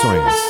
informações.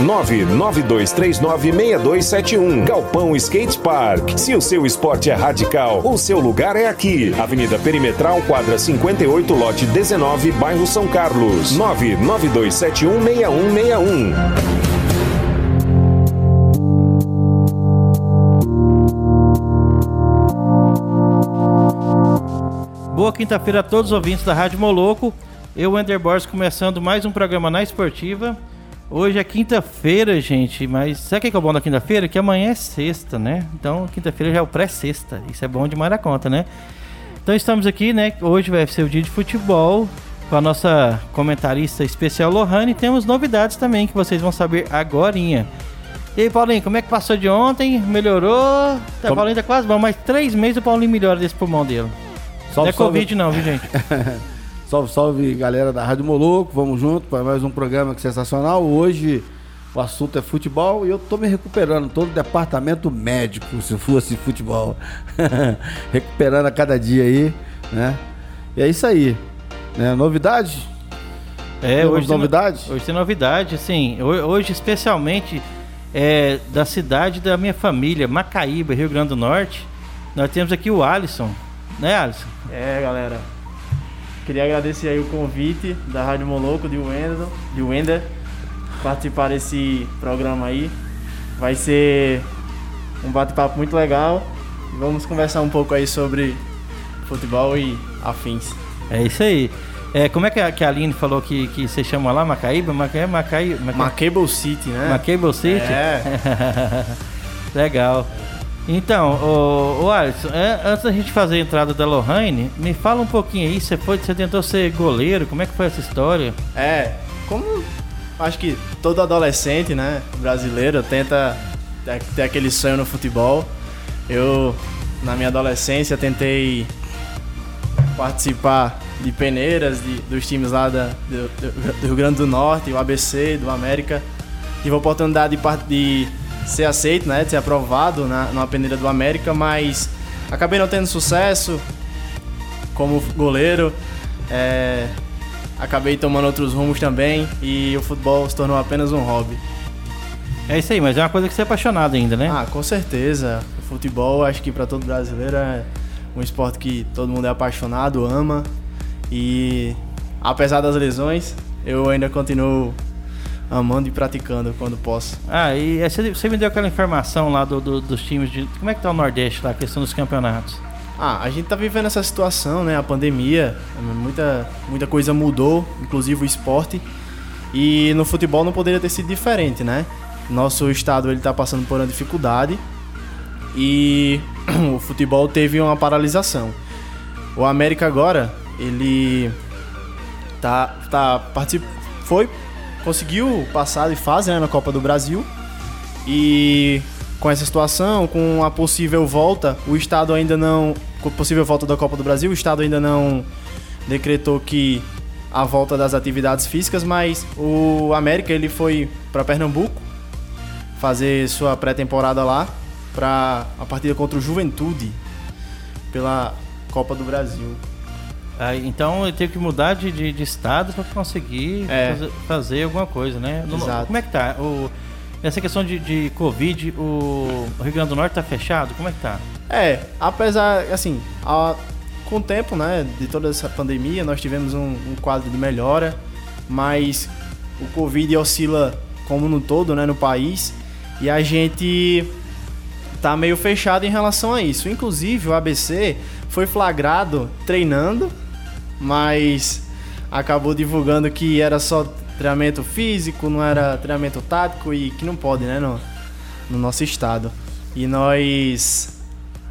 992396271. Galpão Skate Park. Se o seu esporte é radical, o seu lugar é aqui. Avenida Perimetral, quadra 58, lote 19, bairro São Carlos. 992716161. Boa quinta-feira a todos os ouvintes da Rádio Moloco. Eu, Wender Borges, começando mais um programa na Esportiva. Hoje é quinta-feira, gente, mas sabe o que é o bom da quinta-feira? Que amanhã é sexta, né? Então, quinta-feira já é o pré-sexta. Isso é bom demais da conta, né? Então, estamos aqui, né? Hoje vai ser o dia de futebol com a nossa comentarista especial Lohane. E temos novidades também que vocês vão saber agora. E aí, Paulinho, como é que passou de ontem? Melhorou? Tá, Paulinho tá quase bom, mas três meses o Paulinho melhora desse pulmão dele. Salve, não é Covid não, viu, gente? salve, salve, galera da Rádio Moloco. Vamos junto para mais um programa que sensacional. Hoje o assunto é futebol e eu tô me recuperando. Todo o departamento médico, se fosse futebol. recuperando a cada dia aí, né? E é isso aí. Né? Novidade? É, Temos hoje tem, novidade? hoje tem novidade, sim. Ho- Hoje, especialmente, é, da cidade da minha família, Macaíba, Rio Grande do Norte. Nós temos aqui o Alisson. Né, Alisson? É, galera. Queria agradecer aí o convite da Rádio Moloco de Wender, de Wender participar desse programa aí. Vai ser um bate-papo muito legal. Vamos conversar um pouco aí sobre futebol e afins. É isso aí. É, como é que a, que a Aline falou que, que você chama lá, Macaíba? Macaíba, Macaíba, Macaíba, Macable City, né? Macable City? É. Legal. Então, o, o Alisson, é, antes da gente fazer a entrada da Lohane, me fala um pouquinho aí, você, foi, você tentou ser goleiro, como é que foi essa história? É, como acho que todo adolescente, né, brasileiro tenta ter- aquele sonho no futebol. Eu, na minha adolescência, tentei participar de peneiras de- dos times lá da- do, do- Rio Grande do Norte, o ABC, do América. Tive a oportunidade de, de ser aceito, né, de ser aprovado na, numa peneira do América, mas acabei não tendo sucesso como goleiro. É, acabei tomando outros rumos também e o futebol se tornou apenas um hobby. É isso aí, mas é uma coisa que você é apaixonado ainda, né? Ah, com certeza. O futebol, acho que para todo brasileiro é um esporte que todo mundo é apaixonado, ama. E apesar das lesões, eu ainda continuo amando e praticando quando posso. Ah, e é, você você me deu aquela informação lá do, do- dos times de. Como é que tá o Nordeste lá, a questão dos campeonatos? Ah, a gente tá vivendo essa situação, né? A pandemia, muita, muita coisa mudou, inclusive o esporte. E no futebol não poderia ter sido diferente, né? Nosso estado ele tá passando por uma dificuldade e o futebol teve uma paralisação. O América agora, ele tá tá particip... foi conseguiu passar de fase né, na Copa do Brasil e com essa situação, com a possível volta, o Estado ainda não. Com a possível volta da Copa do Brasil, o Estado ainda não decretou que a volta das atividades físicas, mas o América ele foi para Pernambuco fazer sua pré-temporada lá para a partida contra o Juventude pela Copa do Brasil. Ah, então ele teve que mudar de, de, de estado para conseguir É. fazer, fazer alguma coisa, né? No- Exato. Como é que tá? O, essa questão de, de Covid, o Rio Grande do Norte tá fechado? Como é que tá? É, apesar, assim, a- com o tempo, né, de toda essa pandemia, nós tivemos um, um quadro de melhora, mas o Covid oscila como no todo, né, no país, e a gente tá meio fechado em relação a isso. Inclusive, o ABC foi flagrado treinando, mas acabou divulgando que era só treinamento físico, não era treinamento tático e que não pode, né, no, no nosso estado. E nós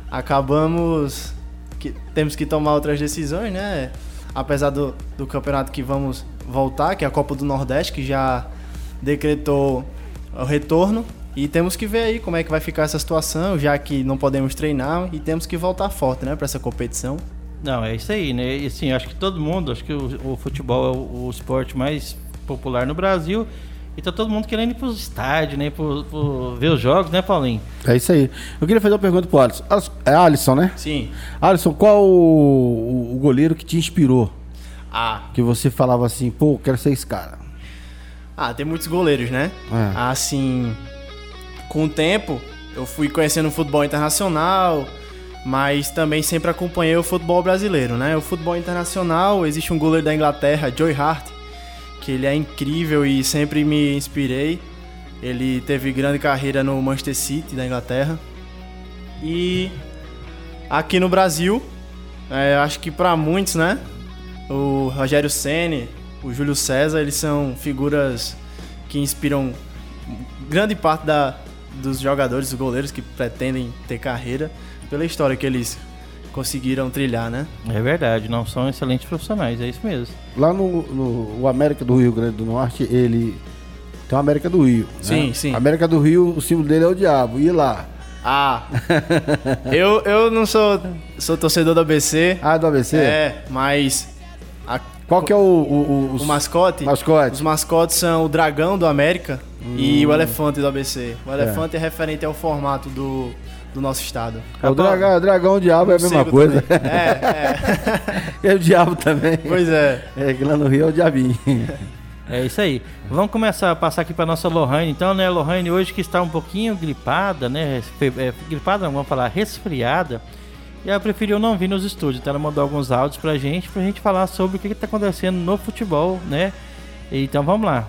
acabamos que temos que tomar outras decisões, né? Apesar do, do campeonato que vamos voltar, que é a Copa do Nordeste, que já decretou o retorno. E temos que ver aí como é que vai ficar essa situação, já que não podemos treinar e temos que voltar forte, né, para essa competição. Não, é isso aí, né? E assim, acho que todo mundo, acho que o, o futebol é o, o, esporte mais popular no Brasil. E tá todo mundo querendo ir pros estádios, né? Pro, pro, ver os jogos, né, Paulinho? É isso aí. Eu queria fazer uma pergunta pro Alisson. É Alisson, né? Sim. Alisson, qual o, o goleiro que te inspirou? Ah. Que você falava assim, pô, quero ser esse cara. Ah, tem muitos goleiros, né? É. Assim, com o tempo, eu fui conhecendo o futebol internacional, mas também sempre acompanhei o futebol brasileiro, né? O futebol internacional, existe um goleiro da Inglaterra, Joey Hart, que ele é incrível e sempre me inspirei. Ele teve grande carreira no Manchester City da Inglaterra. E aqui no Brasil, é, acho que para muitos, né? O Rogério Ceni, o Júlio César, eles são figuras que inspiram grande parte da, dos jogadores, dos goleiros que pretendem ter carreira pela história que eles conseguiram trilhar, né? É verdade, não são excelentes profissionais, é isso mesmo. Lá no, no o América do Rio Grande do Norte, ele tem o América do Rio. Sim, né? sim. América do Rio, o símbolo dele é o diabo. E lá? Ah, eu, eu não sou, sou torcedor do ABC. Ah, do ABC? É, mas. A, Qual que é o, o, o, o mascote? mascote? Os mascotes são o dragão do América hum. e o elefante do ABC. O elefante é, é referente ao formato do, do nosso estado. É, o dragão, o dragão o diabo é a mesma coisa. Também. É, é. é o diabo também. Pois é. É que lá no Rio é o diabinho. É isso aí. Vamos começar a passar aqui para nossa Lohane, então, né? Lohane hoje que está um pouquinho gripada, né? É, gripada, não, vamos falar, resfriada. E ela preferiu não vir nos estúdios, então ela mandou alguns áudios pra gente, pra gente falar sobre o que, está acontecendo no futebol, né? Então vamos lá.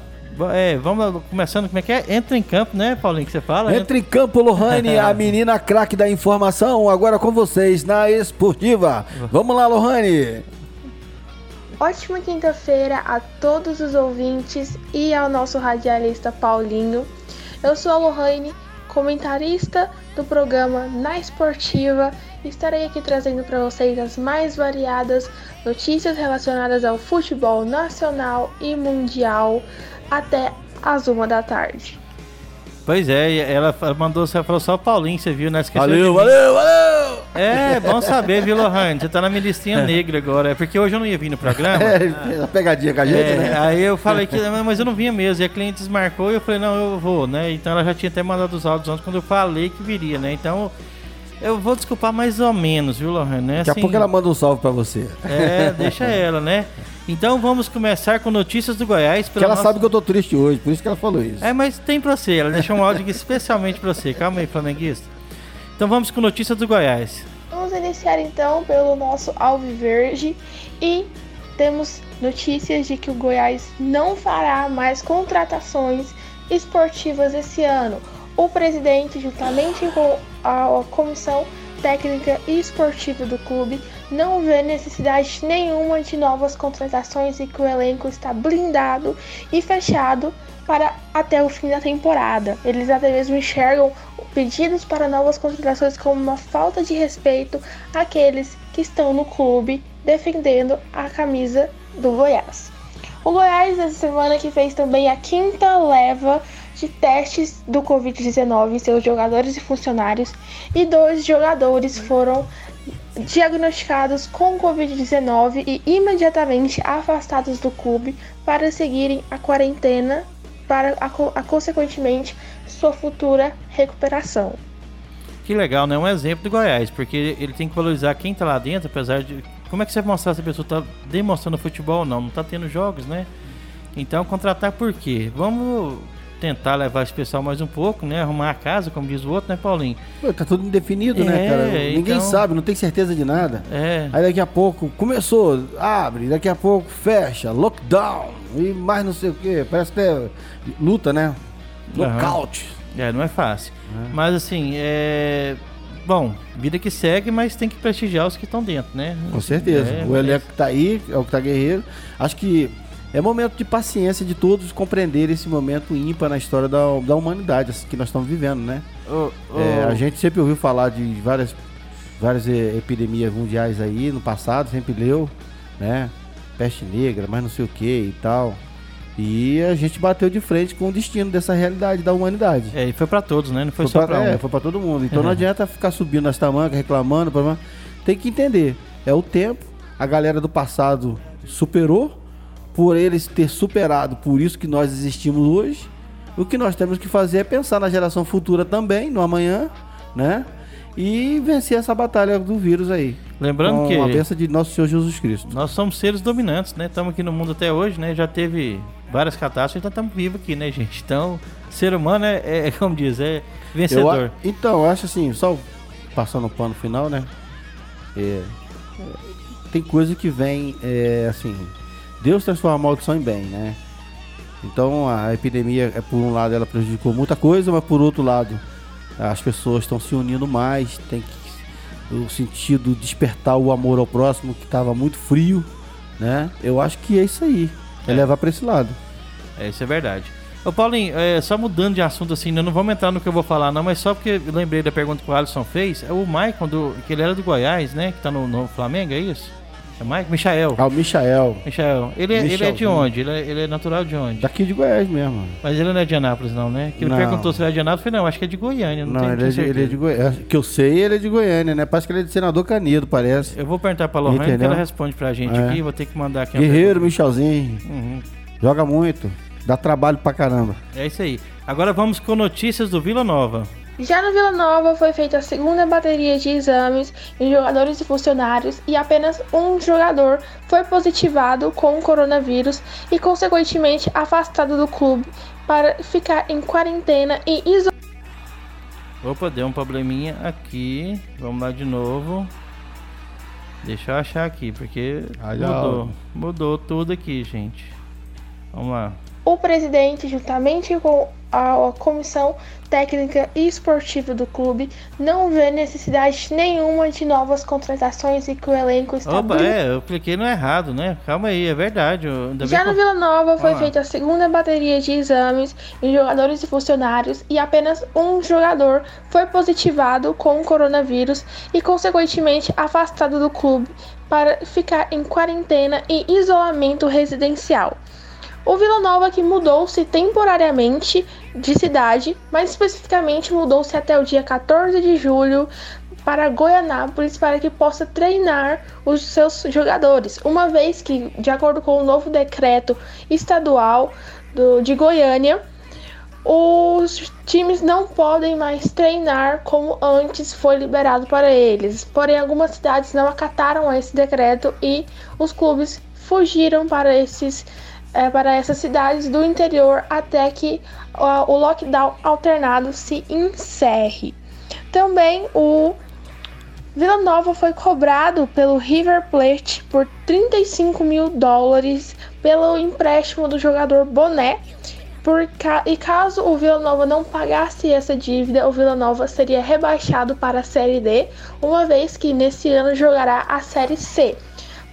É, vamos lá, começando, como é que é? Entra em campo, né, Paulinho, que você fala? Entra em campo, Lohane, a menina craque da informação, agora com vocês na Esportiva. Vamos lá, Lohane. Ótima quinta-feira a todos os ouvintes e ao nosso radialista Paulinho. Eu sou a Lohane, comentarista do programa Na Esportiva e estarei aqui trazendo para vocês as mais variadas notícias relacionadas ao futebol nacional e mundial até as uma da tarde. Pois é, ela mandou, você falou só Paulinho, você viu, né? Esqueceu valeu, valeu, valeu! É, bom saber, viu, Lohane? Você tá na minha listinha negra agora. É porque hoje eu não ia vir no programa. É, a pegadinha com a gente, é, né? Aí eu falei que, mas eu não vinha mesmo. E a cliente desmarcou e eu falei, não, eu vou, né? Então ela já tinha até mandado os áudios antes quando eu falei que viria, né? Então eu vou desculpar mais ou menos, viu, Lohane? Né? Daqui assim, a pouco ela manda um salve pra você. É, deixa ela, né? Então vamos começar com notícias do Goiás. Porque ela nosso... sabe que eu tô triste hoje, por isso que ela falou isso. É, mas tem pra você, ela deixou um áudio aqui especialmente pra você. Calma aí, flamenguista. Então vamos com notícias do Goiás. Vamos iniciar então pelo nosso Alviverde e temos notícias de que o Goiás não fará mais contratações esportivas esse ano. O presidente, juntamente com a comissão técnica e esportiva do clube, não vê necessidade nenhuma de novas contratações e que o elenco está blindado e fechado para até o fim da temporada. Eles até mesmo enxergam pedidos para novas contratações como uma falta de respeito àqueles que estão no clube defendendo a camisa do Goiás. O Goiás, essa semana que fez também a quinta leva de testes do Covid-19 em seus jogadores e funcionários, e dois jogadores foram diagnosticados com Covid-19 e imediatamente afastados do clube para seguirem a quarentena para a, a, consequentemente sua futura recuperação. Que legal, né? Um exemplo do Goiás, porque ele tem que valorizar quem está lá dentro, apesar de. Como é que você vai mostrar se a pessoa está demonstrando futebol ou não? Não está tendo jogos, né? Então, contratar por quê? Vamos tentar levar esse pessoal mais um pouco, né? Arrumar a casa, como diz o outro, né, Paulinho? Pô, tá tudo indefinido, né, é, né, cara? Ninguém então... sabe, não tem certeza de nada. É. Aí daqui a pouco começou, abre, daqui a pouco fecha, lockdown e mais não sei o que. Parece que é luta, né? Lockout. Uhum. É, não é fácil. É. Mas assim, é. Bom, vida que segue, mas tem que prestigiar os que estão dentro, né? Com certeza. É, o elenco que tá aí, é o que tá guerreiro. Acho que é momento de paciência de todos compreender esse momento ímpar na história da, da humanidade assim, que nós estamos vivendo, né? Oh, oh. É, a gente sempre ouviu falar de várias, várias epidemias mundiais aí no passado, sempre leu, né? peste negra, mais não sei o que e tal. E a gente bateu de frente com o destino dessa realidade da humanidade. É, e foi pra todos, né? Não foi, só pra, pra um. é, foi pra todo mundo. Então Uhum. não adianta ficar subindo nas tamancas, reclamando. Tem que entender. É o tempo. A galera do passado superou. Por eles ter superado, por isso que nós existimos hoje. O que nós temos que fazer é pensar na geração futura também, no amanhã, né? E vencer essa batalha do vírus aí. Lembrando com que a bênção de nosso Senhor Jesus Cristo. nós somos seres dominantes, né? Estamos aqui no mundo até hoje, né? Já teve várias catástrofes, então estamos vivos aqui, né, gente? Então, ser humano é, é como diz, é Eu vencedor. a- então, eu acho assim, só passando o pano final, né? É, é, tem coisa que vem, é, assim, Deus transforma a maldição em bem, né? Então a epidemia, é, por um lado, ela prejudicou muita coisa, mas por outro lado, as pessoas estão se unindo mais, tem que o sentido despertar o amor ao próximo que estava muito frio, né? Eu acho que é isso aí, é, É. levar para esse lado. É, isso é verdade. Ô Paulinho, é, só mudando de assunto assim, né, não vamos entrar no que eu vou falar não, mas só porque eu lembrei da pergunta que o Alisson fez, é o Maicon, do, que ele era do Goiás, né, que tá no, no Flamengo, é isso? É Maicon? Michael. Ah, o Michael, Michael. Ele, é- ele é de onde? Ele é, ele é natural de onde? daqui de Goiás mesmo. Mas ele não é de Anápolis não, né? Que ele Não. perguntou se ele é de Anápolis, eu falei, não, acho que é de Goiânia, não, Não, ele é, de, ele é de Goiânia. Que eu sei, ele é de Goiânia, né? Parece que ele é de senador Canedo, parece. Eu vou perguntar pra Lohane que Entendeu? ela responde pra gente É. aqui, vou ter que mandar aqui Guerreiro, Michelzinho. Uhum. Joga muito. Dá trabalho pra caramba. É isso aí. Agora vamos com notícias do Vila Nova. Já no Vila Nova foi feita a segunda bateria de exames em jogadores e funcionários e apenas um jogador foi positivado com o coronavírus e consequentemente afastado do clube para ficar em quarentena e isolamento. Opa, deu um probleminha aqui. Vamos lá de novo. Deixa eu achar aqui, porque mudou. Mudou tudo aqui, gente. Vamos lá. O presidente, juntamente com a comissão técnica e esportiva do clube, não vê necessidade nenhuma de novas contratações e que o elenco está Opa, bem é, eu cliquei no errado, né? Calma aí, é verdade. Já eu- Vila Nova foi lá. feita a segunda bateria de exames em jogadores e funcionários e apenas um jogador foi positivado com o coronavírus e consequentemente afastado do clube para ficar em quarentena e isolamento residencial. O Vila Nova que mudou-se temporariamente de cidade, mais especificamente mudou-se até o dia 14 de julho para Goianápolis para que possa treinar os seus jogadores, uma vez que, de acordo com o novo decreto estadual do, de Goiânia, os times não podem mais treinar como antes foi liberado para eles. Porém, algumas cidades não acataram esse decreto e os clubes fugiram para esses eh, para essas cidades do interior até que ah, o lockdown alternado se encerre. Também o Vila Nova foi cobrado pelo River Plate por 35 mil dólares pelo empréstimo do jogador Boné. Por ca- E caso o Vila Nova não pagasse essa dívida, o Vila Nova seria rebaixado para a Série D, uma vez que nesse ano jogará a Série C.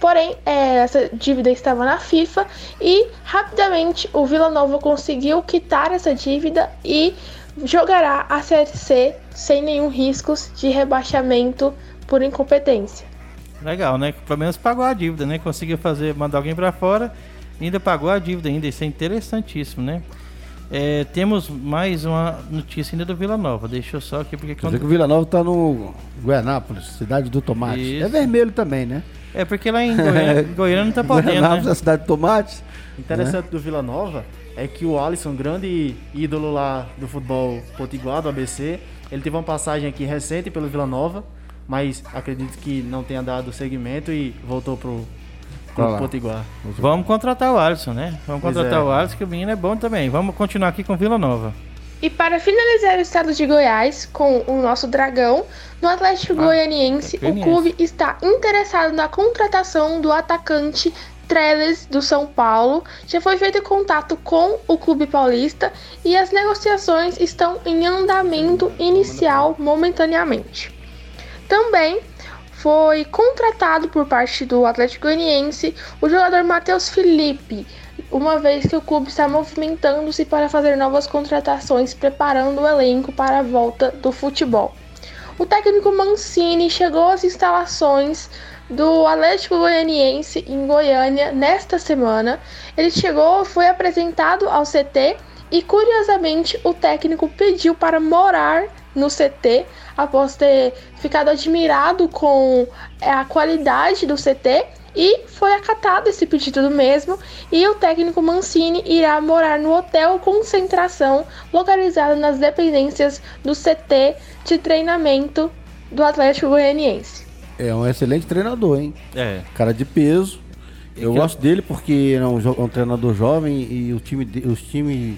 Porém, eh, essa dívida estava na FIFA e rapidamente o Vila Nova conseguiu quitar essa dívida e jogará a Série C sem nenhum riscos de rebaixamento por incompetência. Legal, né? Pelo menos pagou a dívida, né? Conseguiu fazer, mandar alguém pra fora e ainda pagou a dívida ainda. Isso é interessantíssimo, né? É, temos mais uma notícia ainda do Vila Nova. Deixa eu só aqui, porque Quer dizer quando... que o Vila Nova tá no Goianápolis, cidade do tomate. Isso. É vermelho também, né? É porque lá em Goiânia, em Goiânia não tá podendo, é né? a cidade do tomate. Interessante do Vila Nova é que o Alisson, grande ídolo lá do futebol potiguar, do ABC, ele teve uma passagem aqui recente pelo Vila Nova, mas acredito que não tenha dado seguimento e voltou pro Clube. Potiguar. Vamos contratar o Alisson, né? Vamos Pois contratar é. o Alisson, que o menino é bom também. Vamos continuar aqui com Vila Nova. E para finalizar o estado de Goiás com o nosso dragão, no Atlético Ah, Goianiense, o clube está interessado na contratação do atacante Trellis do São Paulo. Já foi feito contato com o clube paulista e as negociações estão em andamento inicial momentaneamente. Também foi contratado por parte do Atlético Goianiense o jogador Matheus Felipe, uma vez que o clube está movimentando-se para fazer novas contratações, preparando o elenco para a volta do futebol. O técnico Mancini chegou às instalações do Atlético Goianiense em Goiânia nesta semana. Ele chegou, foi apresentado ao CT e curiosamente o técnico pediu para morar no CT após ter ficado admirado com a qualidade do CT e foi acatado esse pedido do mesmo e o técnico Mancini irá morar no hotel concentração localizado nas dependências do CT de treinamento do Atlético Goianiense. É um excelente treinador, hein? É. Cara de peso. Eu que- gosto dele porque é um, um treinador jovem e o time, de- os times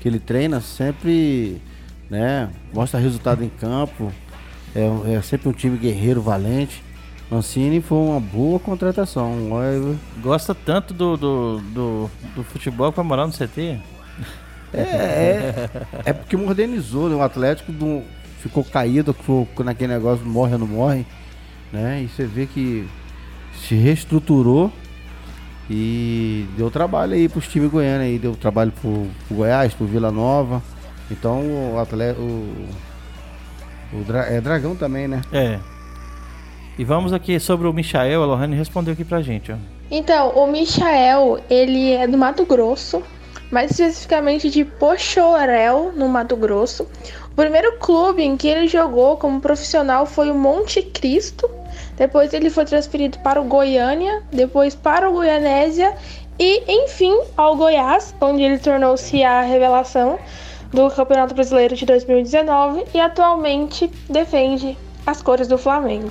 que ele treina sempre né, mostra resultado em campo. É, é sempre um time guerreiro, valente. Mancini foi uma boa contratação. Gosta tanto do, do, do, do futebol vai morar no CT? É, é, é porque modernizou, né? O Atlético do- ficou caído, ficou naquele negócio morre ou não morre, né? E você vê que se reestruturou e deu trabalho aí pros times goianos aí, deu trabalho pro, pro Goiás, pro Vila Nova. Então o Atlético. O, o Dra- é Dragão também, né? É. E vamos aqui sobre o Michael, a Lohane respondeu aqui pra gente, ó. Então, o Michael, ele é do Mato Grosso, mais especificamente de Pochorel, no Mato Grosso. O primeiro clube em que ele jogou como profissional foi o Monte Cristo. Depois ele foi transferido para o Goiânia, depois para o Goianésia e, enfim, ao Goiás, onde ele tornou-se a revelação do Campeonato Brasileiro de 2019 e atualmente defende as cores do Flamengo.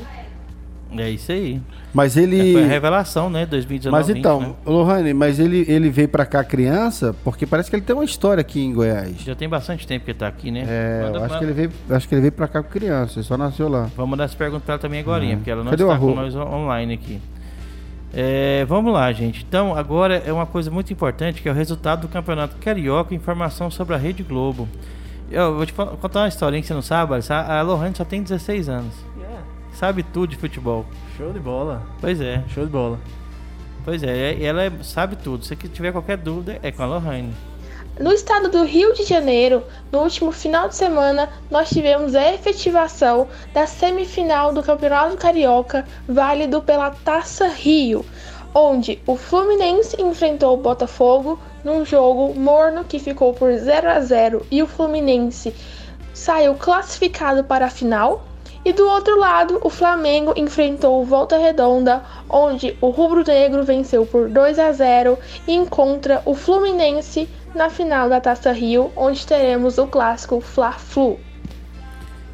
É isso aí. Mas É, ele. Foi a revelação, né? 2019. Mas então, 20, né? Lohane, mas ele, ele veio pra cá criança porque parece que ele tem uma história aqui em Goiás. Já tem bastante tempo que ele tá aqui, né? É, Manda- acho que ele veio, acho que ele veio pra cá com criança, ele só nasceu lá. Vamos mandar essa pergunta pra ela também agora, porque ela não Cadê está com nós on- online aqui. É, vamos lá, gente. Então, agora é uma coisa muito importante, que é o resultado do Campeonato Carioca, informação sobre a Rede Globo. Eu vou te con- contar uma historinha que você não sabe, a Lohane só tem 16 anos. Sabe tudo de futebol. Show de bola. Pois é, Show de bola. pois é. Ela é- sabe tudo. Se tiver qualquer dúvida, é com a Lohane. No estado do Rio de Janeiro, no último final de semana, nós tivemos a efetivação da semifinal do Campeonato Carioca, válido pela Taça Rio, onde o Fluminense enfrentou o Botafogo num jogo morno que ficou por 0 a 0 e o Fluminense saiu classificado para a final. E do outro lado, o Flamengo enfrentou o Volta Redonda, onde o Rubro Negro venceu por 2 a 0 e encontra o Fluminense na final da Taça Rio, onde teremos o clássico Fla-Flu.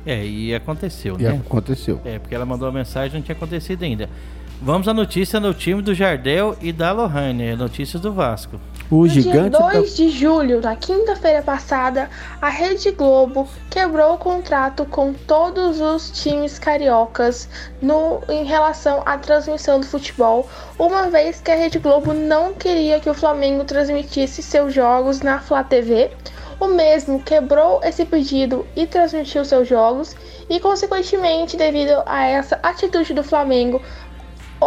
É, e aconteceu, E né? aconteceu. É, porque ela mandou a mensagem e não tinha acontecido ainda. Vamos à notícia no time do Jardel e da Lohane, notícias do Vasco. O No gigante dia da... 2 de julho, na quinta-feira passada, a Rede Globo quebrou o contrato com todos os times cariocas no, em relação à transmissão do futebol, uma vez que a Rede Globo não queria que o Flamengo transmitisse seus jogos na Flá TV. O mesmo quebrou esse pedido e transmitiu seus jogos, e consequentemente, devido a essa atitude do Flamengo,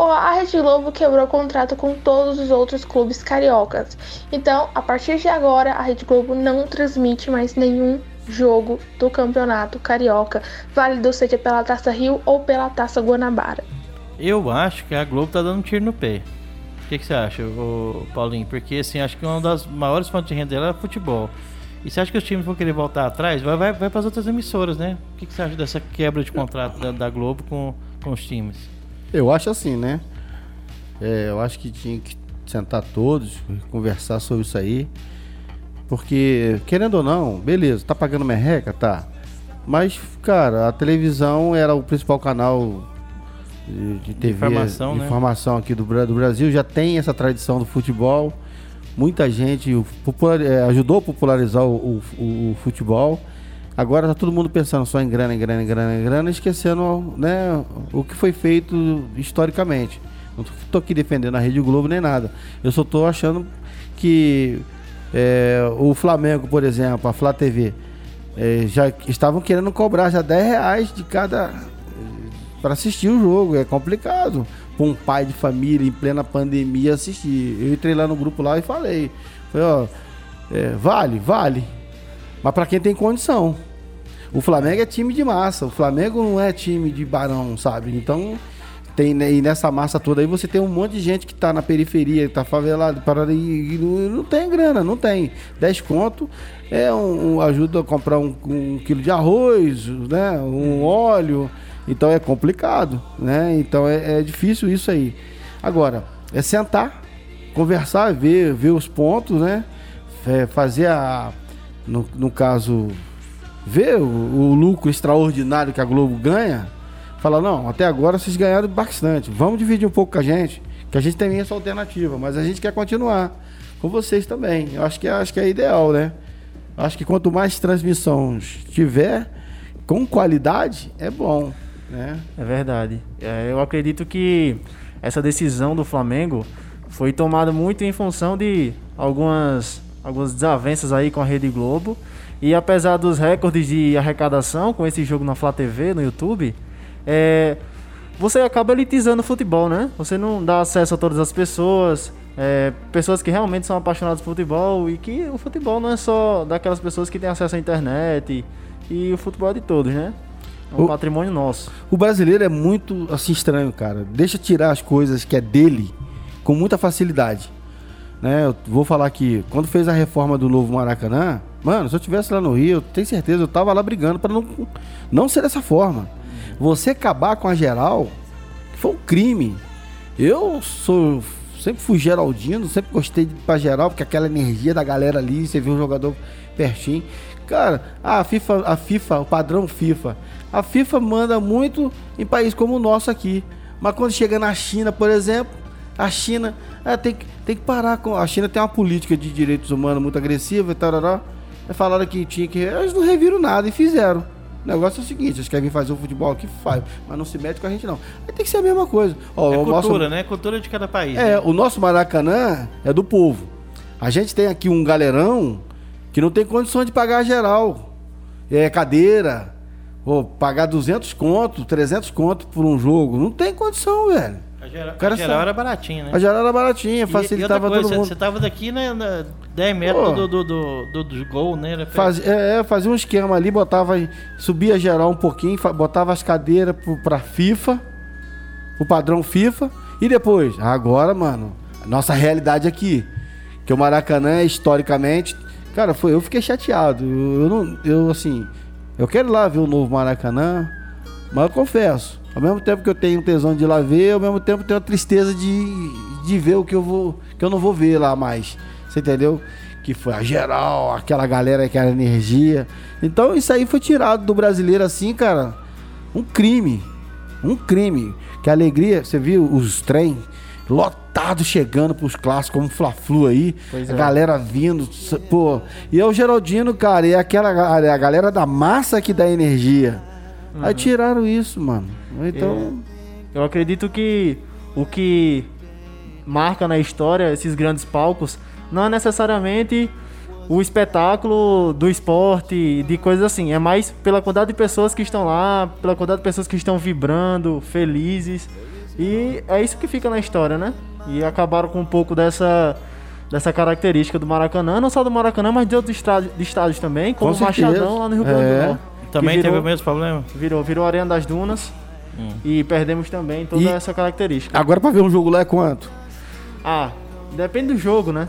a Rede Globo quebrou contrato com todos os outros clubes cariocas. Então, a partir de agora, a Rede Globo não transmite mais nenhum jogo do Campeonato Carioca, válido seja pela Taça Rio ou pela Taça Guanabara. Eu acho que a Globo tá dando um tiro no pé. O que, que você acha, Paulinho? Porque assim, acho que uma das maiores fontes de renda dela é futebol. E você acha que os times vão querer voltar atrás? Vai, vai, vai para as outras emissoras, né? O que, que você acha dessa quebra de contrato da, da Globo com, com os times? Eu acho assim, né? É, eu acho que tinha que sentar todos, conversar sobre isso aí. Porque, querendo ou não, beleza, tá pagando merreca? Tá. Mas, cara, a televisão era o principal canal de, de TV. informação, né? informação aqui do, do Brasil. Já tem essa tradição do futebol. Muita gente popular- é, ajudou a popularizar o, o- o futebol. Agora tá todo mundo pensando só em grana, em grana, em grana, em grana, esquecendo né, o que foi feito historicamente. Não tô- aqui defendendo a Rede Globo nem nada. Eu só tô achando que é, o Flamengo, por exemplo, a Flá TV, é, já estavam querendo cobrar já 10 reais de cada para assistir o jogo. É complicado para um pai de família em plena pandemia assistir. Eu entrei lá no grupo lá e falei, falei ó, é, vale, vale, mas para quem tem condição. O Flamengo é time de massa. O Flamengo não é time de barão, sabe? Então, tem, né, e nessa massa toda aí você tem um monte de gente que tá na periferia, que tá favelado, para e, e não, não tem grana, não tem. 10 conto é um, um ajuda a comprar um, um, quilo de arroz, né? Um óleo. Então é complicado, né? Então é, é difícil isso aí. Agora, é sentar, conversar, ver, ver os pontos, né? É, fazer a. No, no caso, ver o, o, lucro extraordinário que a Globo ganha. Falar, não, até agora vocês ganharam bastante. Vamos dividir um pouco com a gente. Que a gente tem essa alternativa, mas a gente quer continuar com vocês também. Eu acho que, acho que é ideal, né? Acho que quanto mais transmissões tiver, com qualidade, é bom. Né? É verdade. É, eu acredito que essa decisão do Flamengo foi tomada muito em função de algumas, algumas desavenças aí com a Rede Globo. E apesar dos recordes de arrecadação com esse jogo na Flá TV, no YouTube, é, você acaba elitizando o futebol, né? Você não dá acesso a todas as pessoas, é, pessoas que realmente são apaixonadas por futebol e que o futebol não é só daquelas pessoas que têm acesso à internet e, e o futebol é de todos, né? É um o, patrimônio nosso. O brasileiro é muito assim estranho, cara. Deixa tirar as coisas que é dele com muita facilidade. Né? Eu vou falar que quando fez a reforma do novo Maracanã, mano, se eu tivesse lá no Rio, eu tenho certeza, eu tava lá brigando para não, não ser dessa forma. Você acabar com a geral foi um crime. Eu sou sempre fui geraldino, sempre gostei de ir pra geral, porque aquela energia da galera ali, você vê um jogador pertinho. Cara, a FIFA, a FIFA, o padrão FIFA, a FIFA manda muito em países como o nosso aqui. Mas quando chega na China, por exemplo, a China é, tem, que, tem que parar com. A China tem uma política de direitos humanos muito agressiva e tal. Falaram que tinha que. Eles não reviram nada e fizeram. O negócio é o seguinte, eles querem vir fazer o futebol aqui, faz, mas não se mete com a gente não. Aí tem que ser a mesma coisa. Ó, é cultura, nosso... né? Cultura de cada país. É, né? o nosso Maracanã é do povo. A gente tem aqui um galerão que não tem condição de pagar geral. É cadeira, ou pagar 200 conto, 300 conto por um jogo. Não tem condição, velho. A geral, a geral era baratinha, né? A geral era baratinha, facilitava e, e coisa, todo mundo. Você tava daqui né, na 10 metros do, do, do, do, do, gol, né? Faz, é, é, fazia um esquema ali, botava, subia geral um pouquinho, botava as cadeiras pro, pra FIFA, o padrão FIFA, e depois, agora, mano, nossa realidade aqui, que o Maracanã, historicamente, cara, foi, eu fiquei chateado. Eu, eu não, eu assim, eu quero ir lá ver o novo Maracanã, mas eu confesso, ao mesmo tempo que eu tenho tesão de ir lá ver, ao mesmo tempo tenho a tristeza de, de ver o que eu vou, que eu não vou ver lá mais. Você entendeu? Que foi a geral, aquela galera que era energia. Então isso aí foi tirado do brasileiro assim, cara. Um crime. Um crime. Que alegria, você viu os trem lotado chegando pros clássicos como Fla-Flu aí, pois a é. galera vindo, pô. E é o Geraldino, cara, e é aquela a galera da massa que dá energia. Uhum. Aí tiraram isso, mano. Então, eu, eu acredito que o que marca na história esses grandes palcos não é necessariamente o espetáculo do esporte, de coisas assim. É mais pela quantidade de pessoas que estão lá, pela quantidade de pessoas que estão vibrando, felizes. E é isso que fica na história, né? E acabaram com um pouco dessa, dessa característica do Maracanã, não só do Maracanã, mas de outros estádios, de estádios também, como o Machadão lá no Rio Grande do é. Também virou, teve o mesmo problema? Virou, virou Arena das Dunas. Hum. E perdemos também toda e essa característica. Agora para ver um jogo lá é quanto? Ah, depende do jogo, né?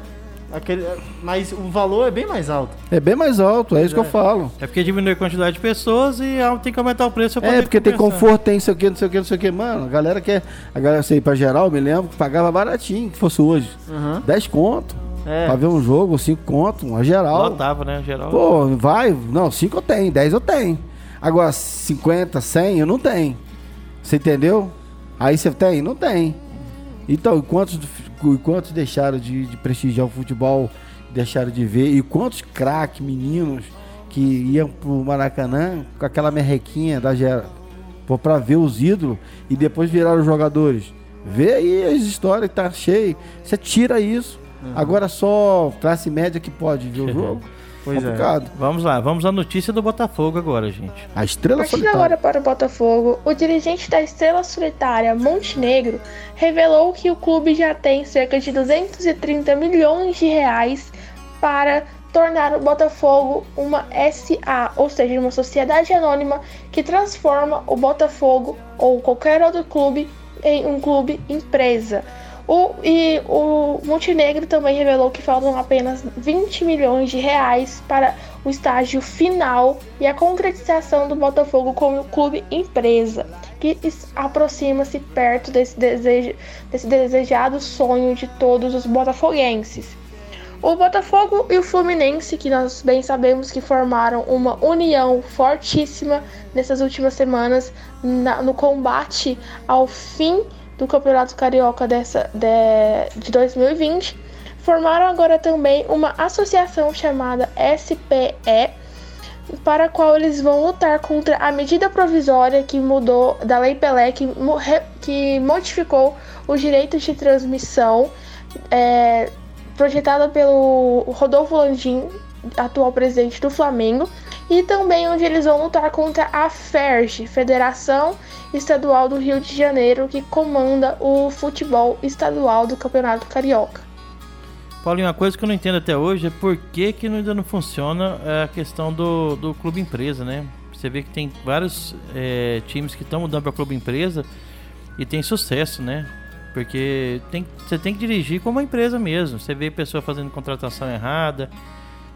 Aquele, mas o valor é bem mais alto. É bem mais alto, é isso é. que eu é. falo. É porque diminui a quantidade de pessoas e tem que aumentar o preço. É, porque tem conforto, tem isso aqui, não sei o que, não sei o que. Mano, a galera quer. A galera, sei, pra geral, me lembro que pagava baratinho, que fosse hoje. Uhum. 10 conto. É. Pra ver um jogo, 5 conto, uma geral. Lotava, né? Geral. Pô, vai. Não, 5 eu tenho, 10 eu tenho. Agora, 50, 100 eu não tenho. Você entendeu? Aí você tem? Não tem. Então, quantos e quantos deixaram de, de, prestigiar o futebol, deixaram de ver, e quantos craques, meninos, que iam pro Maracanã com aquela merrequinha da gera, para ver os ídolos e depois viraram jogadores. Vê aí as histórias que tá cheio. Você tira isso. Uhum. Agora só classe média que pode ver o jogo. Pois é. Complicado. É. Vamos lá, vamos à notícia do Botafogo agora, gente. A estrela Partindo solitária. agora para o Botafogo, o dirigente da estrela solitária, Montenegro, revelou que o clube já tem cerca de 230 milhões de reais para tornar o Botafogo uma SA, ou seja, uma sociedade anônima que transforma o Botafogo ou qualquer outro clube em um clube empresa. O, e o Montenegro também revelou que faltam apenas 20 milhões de reais para o estágio final e a concretização do Botafogo como clube empresa, que aproxima-se perto desse, desejo, desse desejado sonho de todos os botafoguenses. O Botafogo e o Fluminense, que nós bem sabemos que formaram uma união fortíssima nessas últimas semanas na, no combate ao fim do Campeonato Carioca dessa, de, de 2020, formaram agora também uma associação chamada SPE, para a qual eles vão lutar contra a medida provisória que mudou da Lei Pelé, que, que modificou os direitos de transmissão. É, projetada pelo Rodolfo Landim, atual presidente do Flamengo, e também onde eles vão lutar contra a FERJ, Federação Estadual do Rio de Janeiro, que comanda o futebol estadual do Campeonato Carioca. Paulinho, uma coisa que eu não entendo até hoje é por que, que ainda não funciona a questão do, do clube empresa, né? Você vê que tem vários é, times que estão mudando para clube empresa e tem sucesso, né? Porque tem, você tem que dirigir como uma empresa mesmo. Você vê pessoa fazendo contratação errada,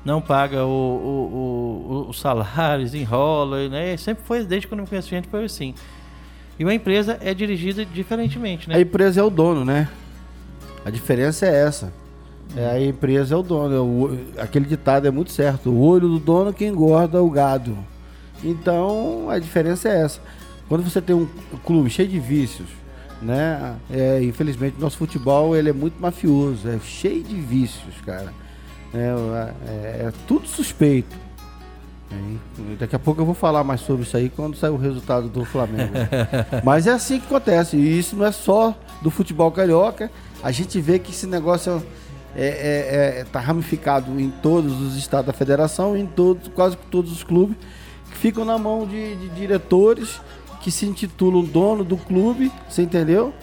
não paga o, o, o, os salários, enrola, né? Sempre foi, desde quando eu conheço gente, foi assim. E uma empresa é dirigida diferentemente, né? A empresa é o dono, né? A diferença é essa. É, a empresa é o dono. É o, aquele ditado é muito certo. O olho do dono que engorda o gado. Então, a diferença é essa. Quando você tem um clube cheio de vícios, né? É, infelizmente nosso futebol ele é muito mafioso, é cheio de vícios, cara. É, é, é tudo suspeito. Daqui a pouco eu vou falar mais sobre isso aí quando sair o resultado do Flamengo. Mas é assim que acontece. E isso não é só do futebol carioca. A gente vê que esse negócio é, é, é tá ramificado em todos os estados da federação, em todos, quase todos os clubes, que ficam na mão de, de diretores que se intitulam dono do clube, você entendeu?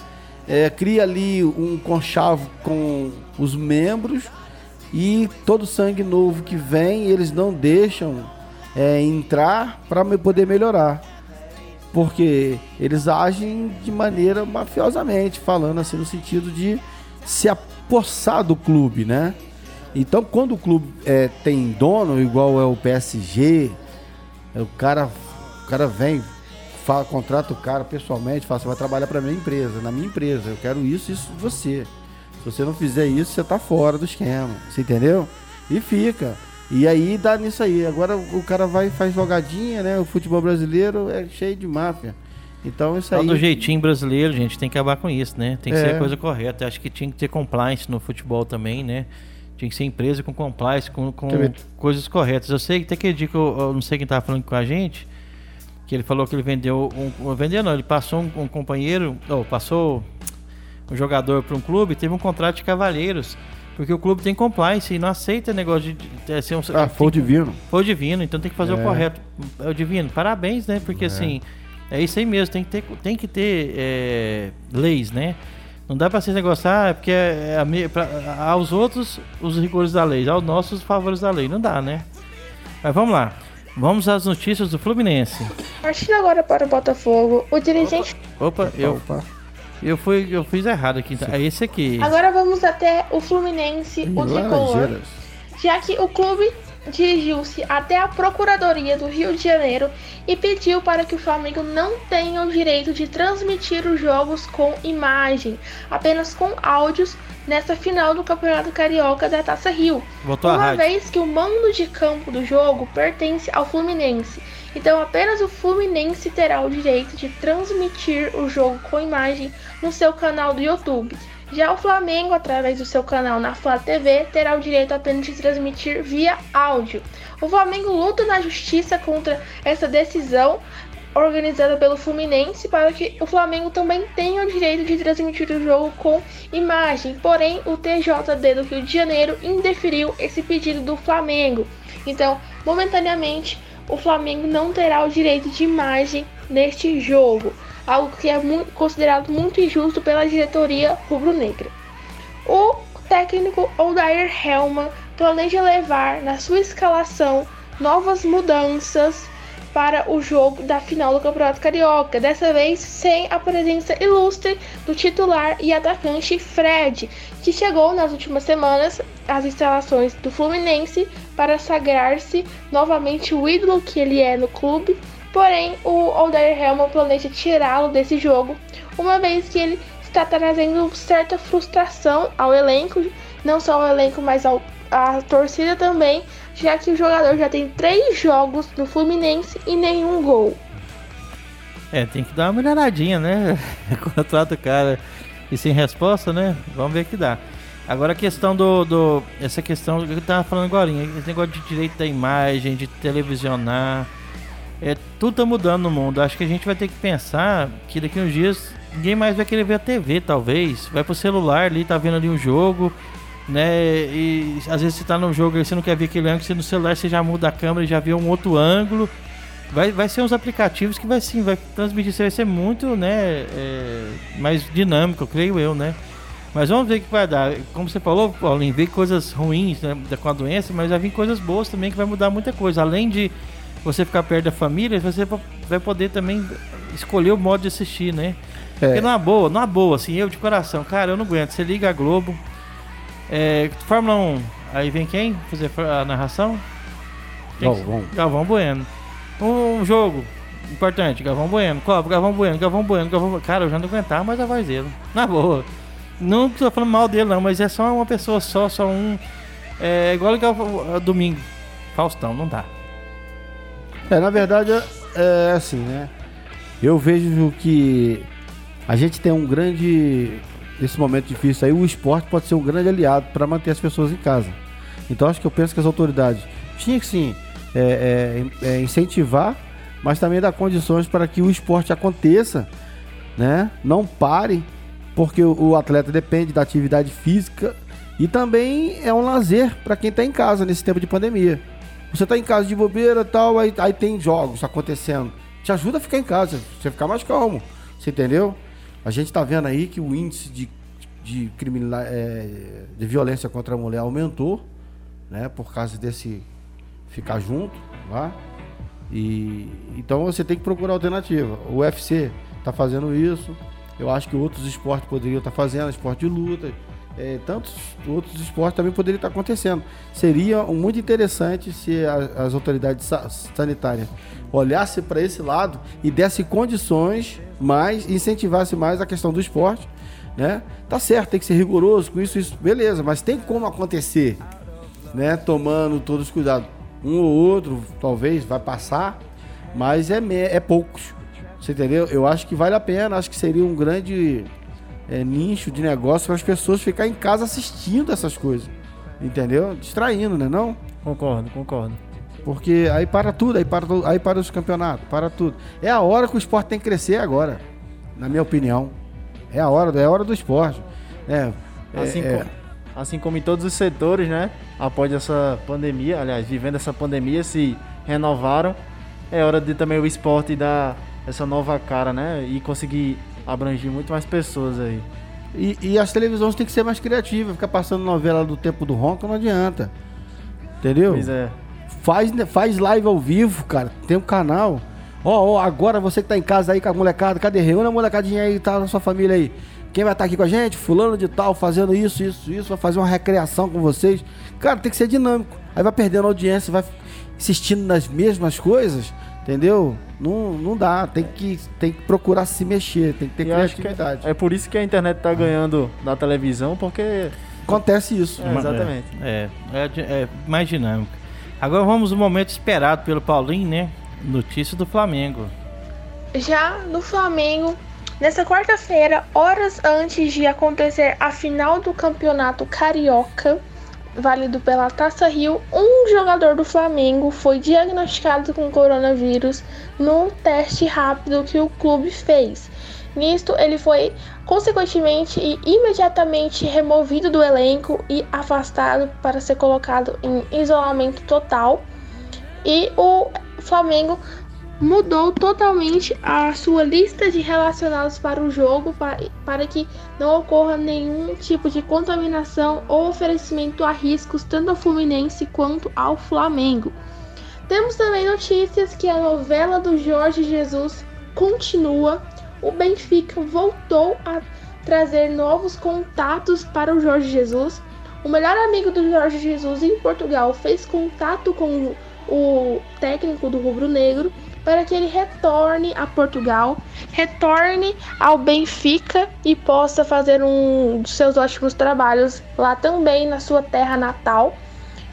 É, cria ali um conchavo com os membros e todo sangue novo que vem eles não deixam é, entrar para poder melhorar porque eles agem de maneira mafiosamente falando assim no sentido de se apossar do clube né então quando o clube é, tem dono igual é o PSG o cara o cara vem fala, contrata o cara pessoalmente, fala, você vai trabalhar para minha empresa, na minha empresa, eu quero isso, isso de você. Se você não fizer isso, você tá fora do esquema. Você entendeu? E fica. E aí dá nisso aí. Agora o cara vai faz jogadinha, né? O futebol brasileiro é cheio de máfia. Então isso aí. do jeitinho brasileiro, gente, tem que acabar com isso, né? Tem que é. ser a coisa correta. Acho que tinha que ter compliance no futebol também, né? Tinha que ser empresa com compliance, com, com coisas corretas. Eu sei que até que que eu, eu não sei quem tava falando com a gente que ele falou que ele vendeu um, vendeu não, ele passou um, um companheiro, ou passou um jogador para um clube, teve um contrato de cavalheiros, porque o clube tem compliance e não aceita negócio de, de ser um Ah, foi o divino. Foi o divino, então tem que fazer é. o correto. É o divino. Parabéns, né? Porque é. assim, é isso aí mesmo, tem que ter, tem que ter é, leis, né? Não dá para ser negócio, ah, é porque é, é pra, aos outros os rigores da lei, aos nossos os favores da lei. Não dá, né? Mas vamos lá. Vamos às notícias do Fluminense. Partindo agora para o Botafogo, o dirigente. Opa, opa eu. Opa. Eu, fui, eu fiz errado aqui. Então. É esse aqui. Agora vamos até o Fluminense, Ih, o tricolor. Já que o clube dirigiu-se até a Procuradoria do Rio de Janeiro e pediu para que o Flamengo não tenha o direito de transmitir os jogos com imagem, apenas com áudios nessa final do Campeonato Carioca da Taça Rio. Voltou uma vez que o mando de campo do jogo pertence ao Fluminense. Então apenas o Fluminense terá o direito de transmitir o jogo com imagem no seu canal do YouTube. Já o Flamengo, através do seu canal na Flá TV, terá o direito apenas de transmitir via áudio. O Flamengo luta na justiça contra essa decisão organizada pelo Fluminense para que o Flamengo também tenha o direito de transmitir o jogo com imagem. Porém, o TJD do Rio de Janeiro indeferiu esse pedido do Flamengo. Então, momentaneamente, o Flamengo não terá o direito de imagem neste jogo algo que é muito, considerado muito injusto pela diretoria rubro-negra. O técnico Odair Helman planeja levar na sua escalação novas mudanças para o jogo da final do Campeonato Carioca, dessa vez sem a presença ilustre do titular e atacante Fred, que chegou nas últimas semanas às instalações do Fluminense para sagrar-se novamente o ídolo que ele é no clube. Porém, o Aldair Helman planeja tirá-lo desse jogo, uma vez que ele está trazendo certa frustração ao elenco, não só ao elenco, mas ao, à torcida também, já que o jogador já tem três jogos no Fluminense e nenhum gol. É, tem que dar uma melhoradinha, né? Contrata o cara e sem resposta, né? Vamos ver que dá. Agora a questão do, do. Essa questão que eu tava falando agora, esse negócio de direito da imagem, de televisionar. É, tudo tá mudando no mundo. Acho que a gente vai ter que pensar que daqui uns dias ninguém mais vai querer ver a TV, talvez. Vai pro celular ali, tá vendo ali um jogo né? E às vezes você tá no jogo e você não quer ver aquele ângulo, você no celular você já muda a câmera e já vê um outro ângulo. Vai, vai ser uns aplicativos que vai sim, vai transmitir, vai ser muito, né, é, mais dinâmico, creio eu, né? Mas vamos ver o que vai dar. Como você falou, Paulinho, ver coisas ruins né, com a doença, mas vai vir coisas boas também que vai mudar muita coisa. Além de você ficar perto da família, você vai poder também escolher o modo de assistir, né? É. Porque numa boa, numa boa, assim, eu de coração, cara, eu não aguento. Você liga a Globo, é, Fórmula 1, aí vem quem fazer a narração? Galvão. Galvão Bueno. Um jogo importante, Galvão Bueno. Copa, Galvão Bueno, Galvão Bueno, Galvão Bueno. Cara, eu já não aguentava mais a voz dele. Na boa. Não tô falando mal dele, não, mas é só uma pessoa só, só um. É igual o domingo. Faustão, não dá. É, na verdade, é assim, né? Eu vejo que a gente tem um grande nesse momento difícil aí, o esporte pode ser um grande aliado para manter as pessoas em casa. Então acho que eu penso que as autoridades tinham que sim é, é, é, incentivar, mas também dar condições para que o esporte aconteça, né? Não pare, porque o, atleta depende da atividade física e também é um lazer para quem está em casa nesse tempo de pandemia. Você está em casa de bobeira tal, aí, aí tem jogos acontecendo. Te ajuda a ficar em casa, você ficar mais calmo. Você entendeu? A gente está vendo aí que o índice de, de, é, de violência contra a mulher aumentou, né? Por causa desse ficar junto, lá. E então você tem que procurar alternativa. O UFC está fazendo isso. Eu acho que outros esportes poderiam estar tá fazendo, esporte de luta, é, tantos outros esportes também poderiam estar tá acontecendo. Seria muito interessante se a, as autoridades sanitárias olhassem para esse lado e dessem condições mais, incentivasse mais a questão do esporte, né? Tá certo, tem que ser rigoroso com isso, isso, beleza, mas tem como acontecer, né? Tomando todos os cuidados. Um ou outro, talvez, vai passar, mas é, é poucos. Você entendeu? Eu acho que vale a pena, acho que seria um grande é, nicho de negócio para as pessoas ficar em casa assistindo essas coisas. Entendeu? Distraindo, né não? Concordo, concordo. Porque aí para tudo, aí para, aí para os campeonatos, para tudo. É a hora que o esporte tem que crescer agora, na minha opinião. É a hora, é a hora do esporte. É, é assim, é, como, assim como em todos os setores, né? Após essa pandemia, aliás, vivendo essa pandemia, se renovaram. É hora de também o esporte dar essa nova cara, né? E conseguir abranger muito mais pessoas aí. E, e as televisões têm que ser mais criativas. Ficar passando novela do tempo do ronco não adianta. Entendeu? Pois é. Faz, faz live ao vivo, cara. Tem um canal. Ó, oh, oh, agora você que tá em casa aí com a molecada, cadê? Reúne a molecadinha aí, tá na sua família aí. Quem vai estar tá aqui com a gente? Fulano de tal, fazendo isso, isso, isso, vai fazer uma recreação com vocês. Cara, tem que ser dinâmico. Aí vai perdendo audiência, vai insistindo nas mesmas coisas, entendeu? Não, não dá, tem que, tem que procurar se mexer, tem que ter criatividade. é por isso que a internet tá ganhando da televisão, porque. Acontece isso. É, exatamente. É, é, é mais dinâmico. Agora vamos ao momento esperado pelo Paulinho, né? Notícia do Flamengo. Já no Flamengo, nessa quarta-feira, horas antes de acontecer a final do Campeonato Carioca, válido pela Taça Rio, um jogador do Flamengo foi diagnosticado com coronavírus num teste rápido que o clube fez. Nisto, ele foi consequentemente e imediatamente removido do elenco e afastado para ser colocado em isolamento total. E o Flamengo mudou totalmente a sua lista de relacionados para o jogo para, para que não ocorra nenhum tipo de contaminação ou oferecimento a riscos tanto ao Fluminense quanto ao Flamengo. Temos também notícias que a novela do Jorge Jesus continua. O Benfica voltou a trazer novos contatos para o Jorge Jesus. O melhor amigo do Jorge Jesus em Portugal fez contato com o técnico do Rubro Negro para que ele retorne a Portugal, retorne ao Benfica e possa fazer um dos seus ótimos trabalhos lá também na sua terra natal.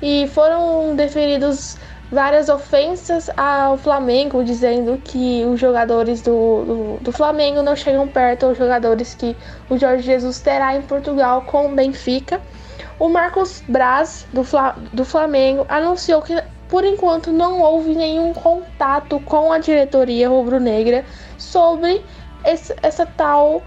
E foram deferidos várias ofensas ao Flamengo, dizendo que os jogadores do, do, do, Flamengo não chegam perto aos jogadores que o Jorge Jesus terá em Portugal com o Benfica. O Marcos Braz, do, do Flamengo, anunciou que por enquanto não houve nenhum contato com a diretoria rubro-negra sobre esse, essa tal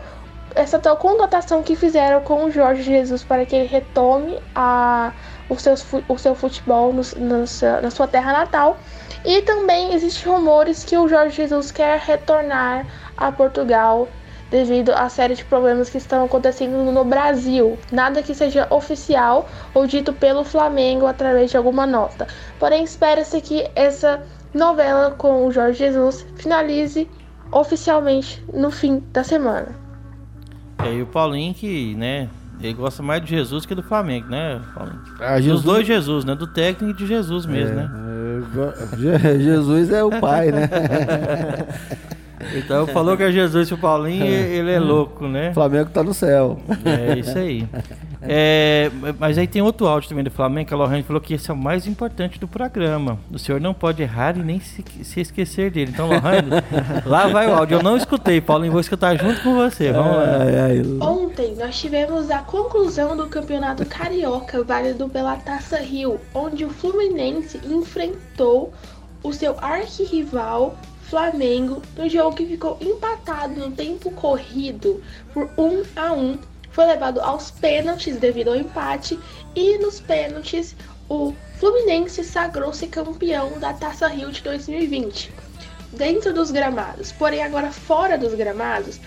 essa tal contratação que fizeram com o Jorge Jesus para que ele retome a, o, seu, o seu futebol no, no, na sua terra natal. E também existem rumores que o Jorge Jesus quer retornar a Portugal devido à série de problemas que estão acontecendo no Brasil. Nada que seja oficial ou dito pelo Flamengo através de alguma nota. Porém, espera-se que essa novela com o Jorge Jesus finalize oficialmente no fim da semana. É, e o Paulinho que, né, ele gosta mais de Jesus que do Flamengo, né, Paulinho? Ah, Jesus... Dos dois Jesus, né? Do técnico e de Jesus mesmo, é, né? É, Jesus é o pai, né? Então falou que é Jesus o Paulinho, ele é louco, né? O Flamengo tá no céu. É isso aí. É, mas aí tem outro áudio também do Flamengo, que a Lohane falou que esse é o mais importante do programa. O senhor não pode errar e nem se, se esquecer dele. Então, Lohane, lá vai o áudio. Eu não escutei, Paulinho, vou escutar junto com você. Vamos lá. Ontem nós tivemos a conclusão do campeonato carioca, válido pela Taça Rio, onde o Fluminense enfrentou o seu arquirrival Flamengo no jogo que ficou empatado no tempo corrido por 1 a 1 foi levado aos pênaltis devido ao empate e nos pênaltis o Fluminense sagrou-se campeão da Taça Rio de 2020 dentro dos gramados. Porém agora fora dos gramados,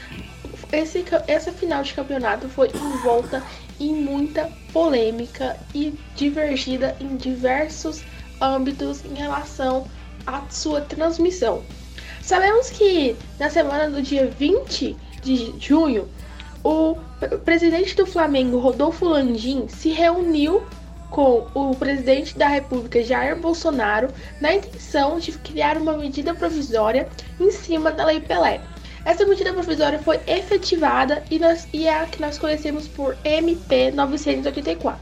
esse, essa final de campeonato foi envolta em muita polêmica e divergida em diversos âmbitos em relação à sua transmissão. Sabemos que na semana do dia 20 de junho, o presidente do Flamengo, Rodolfo Landim, se reuniu com o presidente da República, Jair Bolsonaro, na intenção de criar uma medida provisória em cima da Lei Pelé. Essa medida provisória foi efetivada e, nós, e é a que nós conhecemos por MP 984,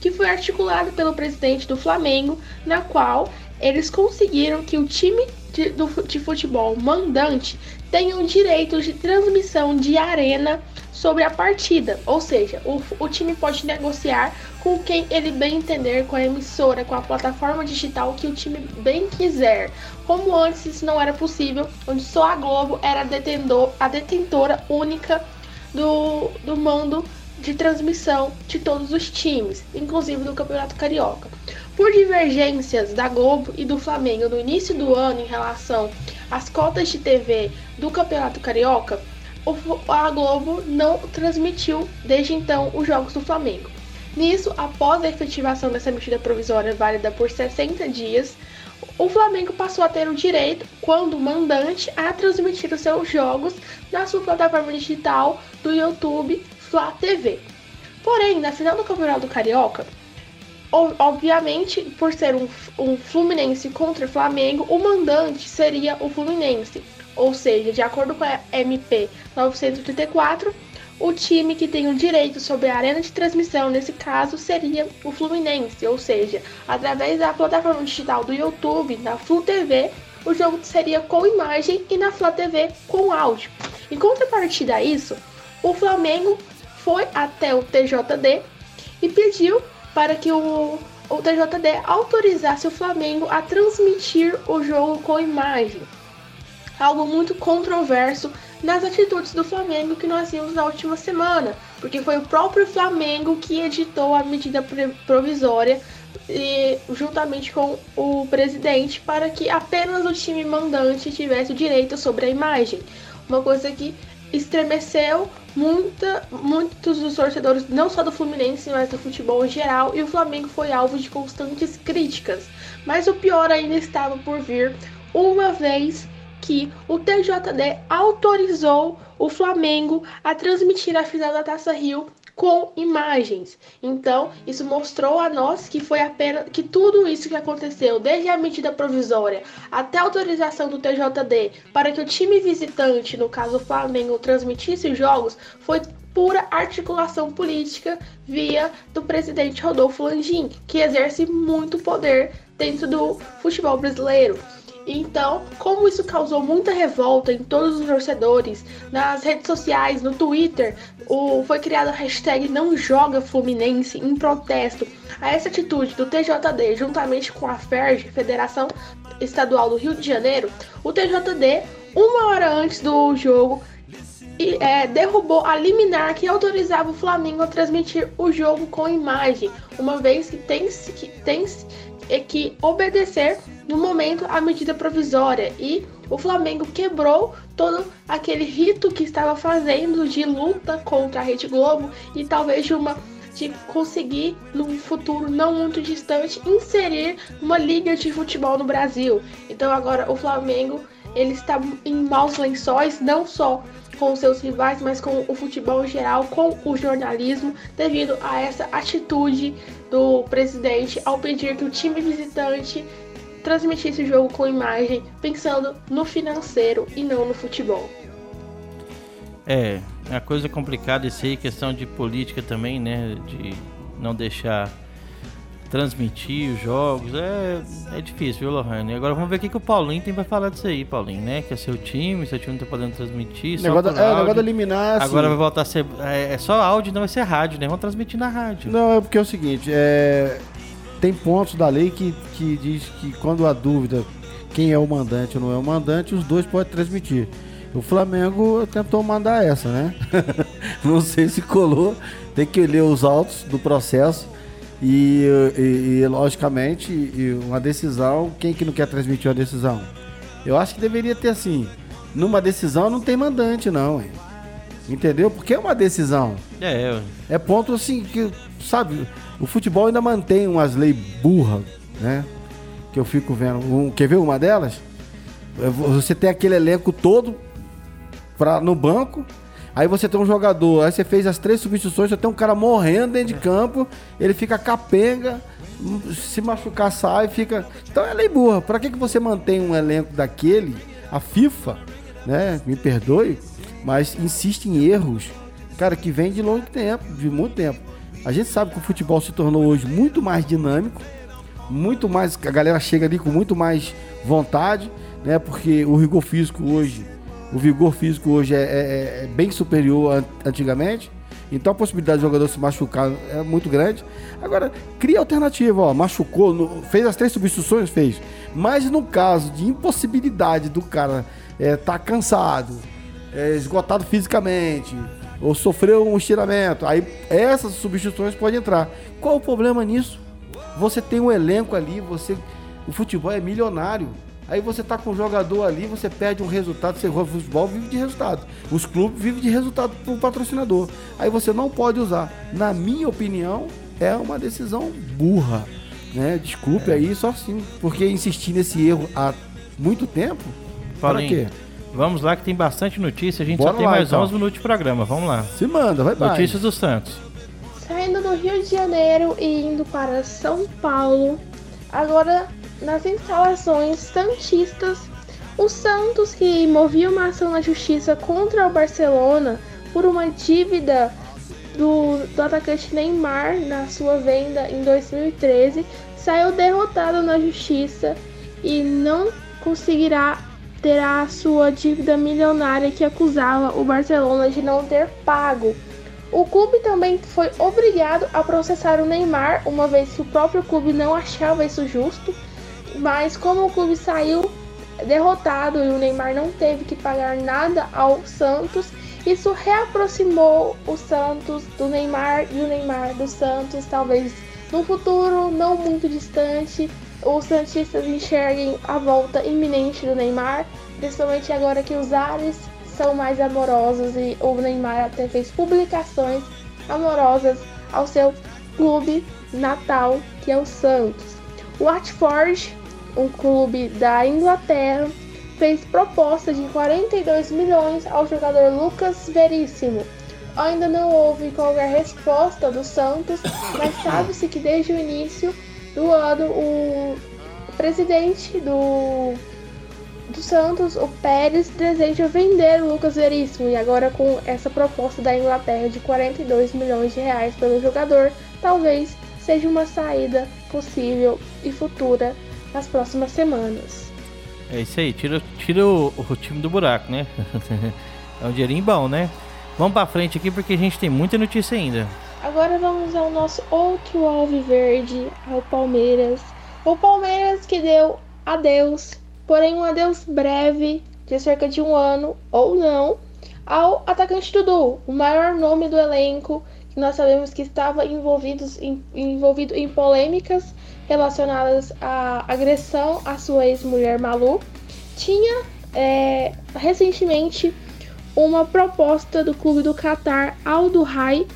que foi articulada pelo presidente do Flamengo, na qual eles conseguiram que o time de, do, de futebol mandante tenham direitos de transmissão de arena sobre a partida, ou seja, o, o time pode negociar com quem ele bem entender, com a emissora, com a plataforma digital que o time bem quiser. Como antes isso não era possível, onde só a Globo era detentor, a detentora única do, do mando de transmissão de todos os times, inclusive do Campeonato Carioca. Por divergências da Globo e do Flamengo no início do ano em relação às cotas de TV do Campeonato Carioca, a Globo não transmitiu desde então os jogos do Flamengo. Nisso, após a efetivação dessa medida provisória válida por 60 dias, o Flamengo passou a ter o direito, quando mandante, a transmitir os seus jogos na sua plataforma digital do YouTube Flá TV. Porém, na final do Campeonato Carioca, obviamente, por ser um, um Fluminense contra Flamengo, o mandante seria o Fluminense. Ou seja, de acordo com a MP 934, o time que tem o direito sobre a arena de transmissão, nesse caso, seria o Fluminense. Ou seja, através da plataforma digital do YouTube, na Flu TV, o jogo seria com imagem e na Flu TV com áudio. Em contrapartida a isso, o Flamengo foi até o TJD e pediu para que o, o TJD autorizasse o Flamengo a transmitir o jogo com imagem. Algo muito controverso nas atitudes do Flamengo que nós vimos na última semana, porque foi o próprio Flamengo que editou a medida provisória e, juntamente com o presidente para que apenas o time mandante tivesse o direito sobre a imagem. Uma coisa que estremeceu muita, muitos dos torcedores, não só do Fluminense, mas do futebol em geral, e o Flamengo foi alvo de constantes críticas. Mas o pior ainda estava por vir, uma vez que o TJD autorizou o Flamengo a transmitir a final da Taça Rio com imagens. Então, isso mostrou a nós que foi apenas que tudo isso que aconteceu, desde a medida provisória até a autorização do TJD para que o time visitante, no caso o Flamengo, transmitisse os jogos, foi pura articulação política via do presidente Rodolfo Landim, que exerce muito poder dentro do futebol brasileiro. Então, como isso causou muita revolta em todos os torcedores, nas redes sociais, no Twitter, o, foi criada a hashtag Não Joga Fluminense em protesto a essa atitude do TJD, juntamente com a FERJ, Federação Estadual do Rio de Janeiro, o TJD, uma hora antes do jogo, e, é, derrubou a liminar que autorizava o Flamengo a transmitir o jogo com imagem, uma vez que tem, que tem que obedecer no momento a medida provisória e o Flamengo quebrou todo aquele rito que estava fazendo de luta contra a Rede Globo e talvez de uma de conseguir no futuro não muito distante inserir uma liga de futebol no Brasil. Então agora o Flamengo ele está em maus lençóis, não só com seus rivais, mas com o futebol em geral, com o jornalismo, devido a essa atitude do presidente ao pedir que o time visitante transmitisse o jogo com imagem, pensando no financeiro e não no futebol. É, é a coisa complicada isso aí, questão de política também, né? De não deixar transmitir os jogos. É, é difícil, viu, Lohane? Agora vamos ver o que, que o Paulinho tem pra falar disso aí, Paulinho, né? Que é seu time, seu time não tá podendo transmitir. Negócio, da, é, negócio da eliminar. Assim, Agora vai voltar a ser. É, é, só áudio, não vai ser rádio, né? Vamos transmitir na rádio. Não, é porque é o seguinte, é, tem pontos da lei que, que diz que quando há dúvida quem é o mandante ou não é o mandante, os dois podem transmitir. O Flamengo tentou mandar essa, né? não sei se colou. Tem que ler os autos do processo e, e, e logicamente, uma decisão, quem que não quer transmitir uma decisão? Eu acho que deveria ter assim, numa decisão não tem mandante não, hein? Entendeu? Porque é uma decisão. É, é ponto assim que, sabe, o futebol ainda mantém umas leis burras, né? Que eu fico vendo. Um, quer ver uma delas? É, você tem aquele elenco todo pra, no banco, Aí você tem um jogador, aí você fez as três substituições, você tem um cara morrendo dentro de é. campo, ele fica capenga, se machucar sai, fica. Então é lei burra. Pra que, que você mantém um elenco daquele? A FIFA, né? Me perdoe, mas insiste em erros, cara, que vem de longo tempo, de muito tempo. A gente sabe que o futebol se tornou hoje muito mais dinâmico, muito mais. A galera chega ali com muito mais vontade, né? Porque o rigor físico hoje o vigor físico hoje é, é, é bem superior a antigamente. Então a possibilidade do jogador se machucar é muito grande. Agora, cria alternativa, ó, machucou, no, fez as três substituições, fez. Mas no caso de impossibilidade do cara é, tá cansado, é, esgotado fisicamente, ou sofreu um estiramento, aí essas substituições podem entrar. Qual o problema nisso? Você tem um elenco ali, você o futebol é milionário. Aí você tá com um jogador ali, você perde um resultado, você o futebol vive de resultado. Os clubes vivem de resultado pro patrocinador. Aí você não pode usar. Na minha opinião, é uma decisão burra. Né? Desculpe é. aí, só assim. Porque insistir nesse erro há muito tempo. Para quê? Vamos lá que tem bastante notícia. A gente Bora só tem lá, mais então. 11 minutos de programa. Vamos lá. Se manda, vai Notícias do Santos. Saindo do Rio de Janeiro e indo para São Paulo. Agora nas instalações santistas, o Santos, que movia uma ação na justiça contra o Barcelona por uma dívida do, do atacante Neymar na sua venda em 2013, saiu derrotado na justiça e não conseguirá ter a sua dívida milionária que acusava o Barcelona de não ter pago. O clube também foi obrigado a processar o Neymar, uma vez que o próprio clube não achava isso justo mas como o clube saiu derrotado e o Neymar não teve que pagar nada ao Santos, isso reaproximou o Santos do Neymar e o Neymar do Santos, talvez no futuro não muito distante, os Santistas enxerguem a volta iminente do Neymar, principalmente agora que os ares são mais amorosos e o Neymar até fez publicações amorosas ao seu clube natal, que é o Santos. O Watford, um clube da Inglaterra, fez proposta de 42 milhões ao jogador Lucas Veríssimo. Ainda não houve qualquer resposta do Santos, mas sabe-se que desde o início do ano o presidente do, do Santos, o Pérez, deseja vender o Lucas Veríssimo e agora com essa proposta da Inglaterra de 42 milhões de reais pelo jogador, talvez seja uma saída possível e futura nas próximas semanas. É isso aí, tira, tira o, o time do buraco, né? é um dinheirinho bom, né? Vamos pra frente aqui porque a gente tem muita notícia ainda. Agora vamos ao nosso outro alviverde, ao Palmeiras. O Palmeiras que deu adeus, porém um adeus breve, de cerca de um ano ou não, ao atacante Dudu, o maior nome do elenco, que nós sabemos que estava envolvidos em, envolvido em polêmicas relacionadas à agressão à sua ex-mulher Malu, tinha é, recentemente uma proposta do clube do Qatar ao do Rai,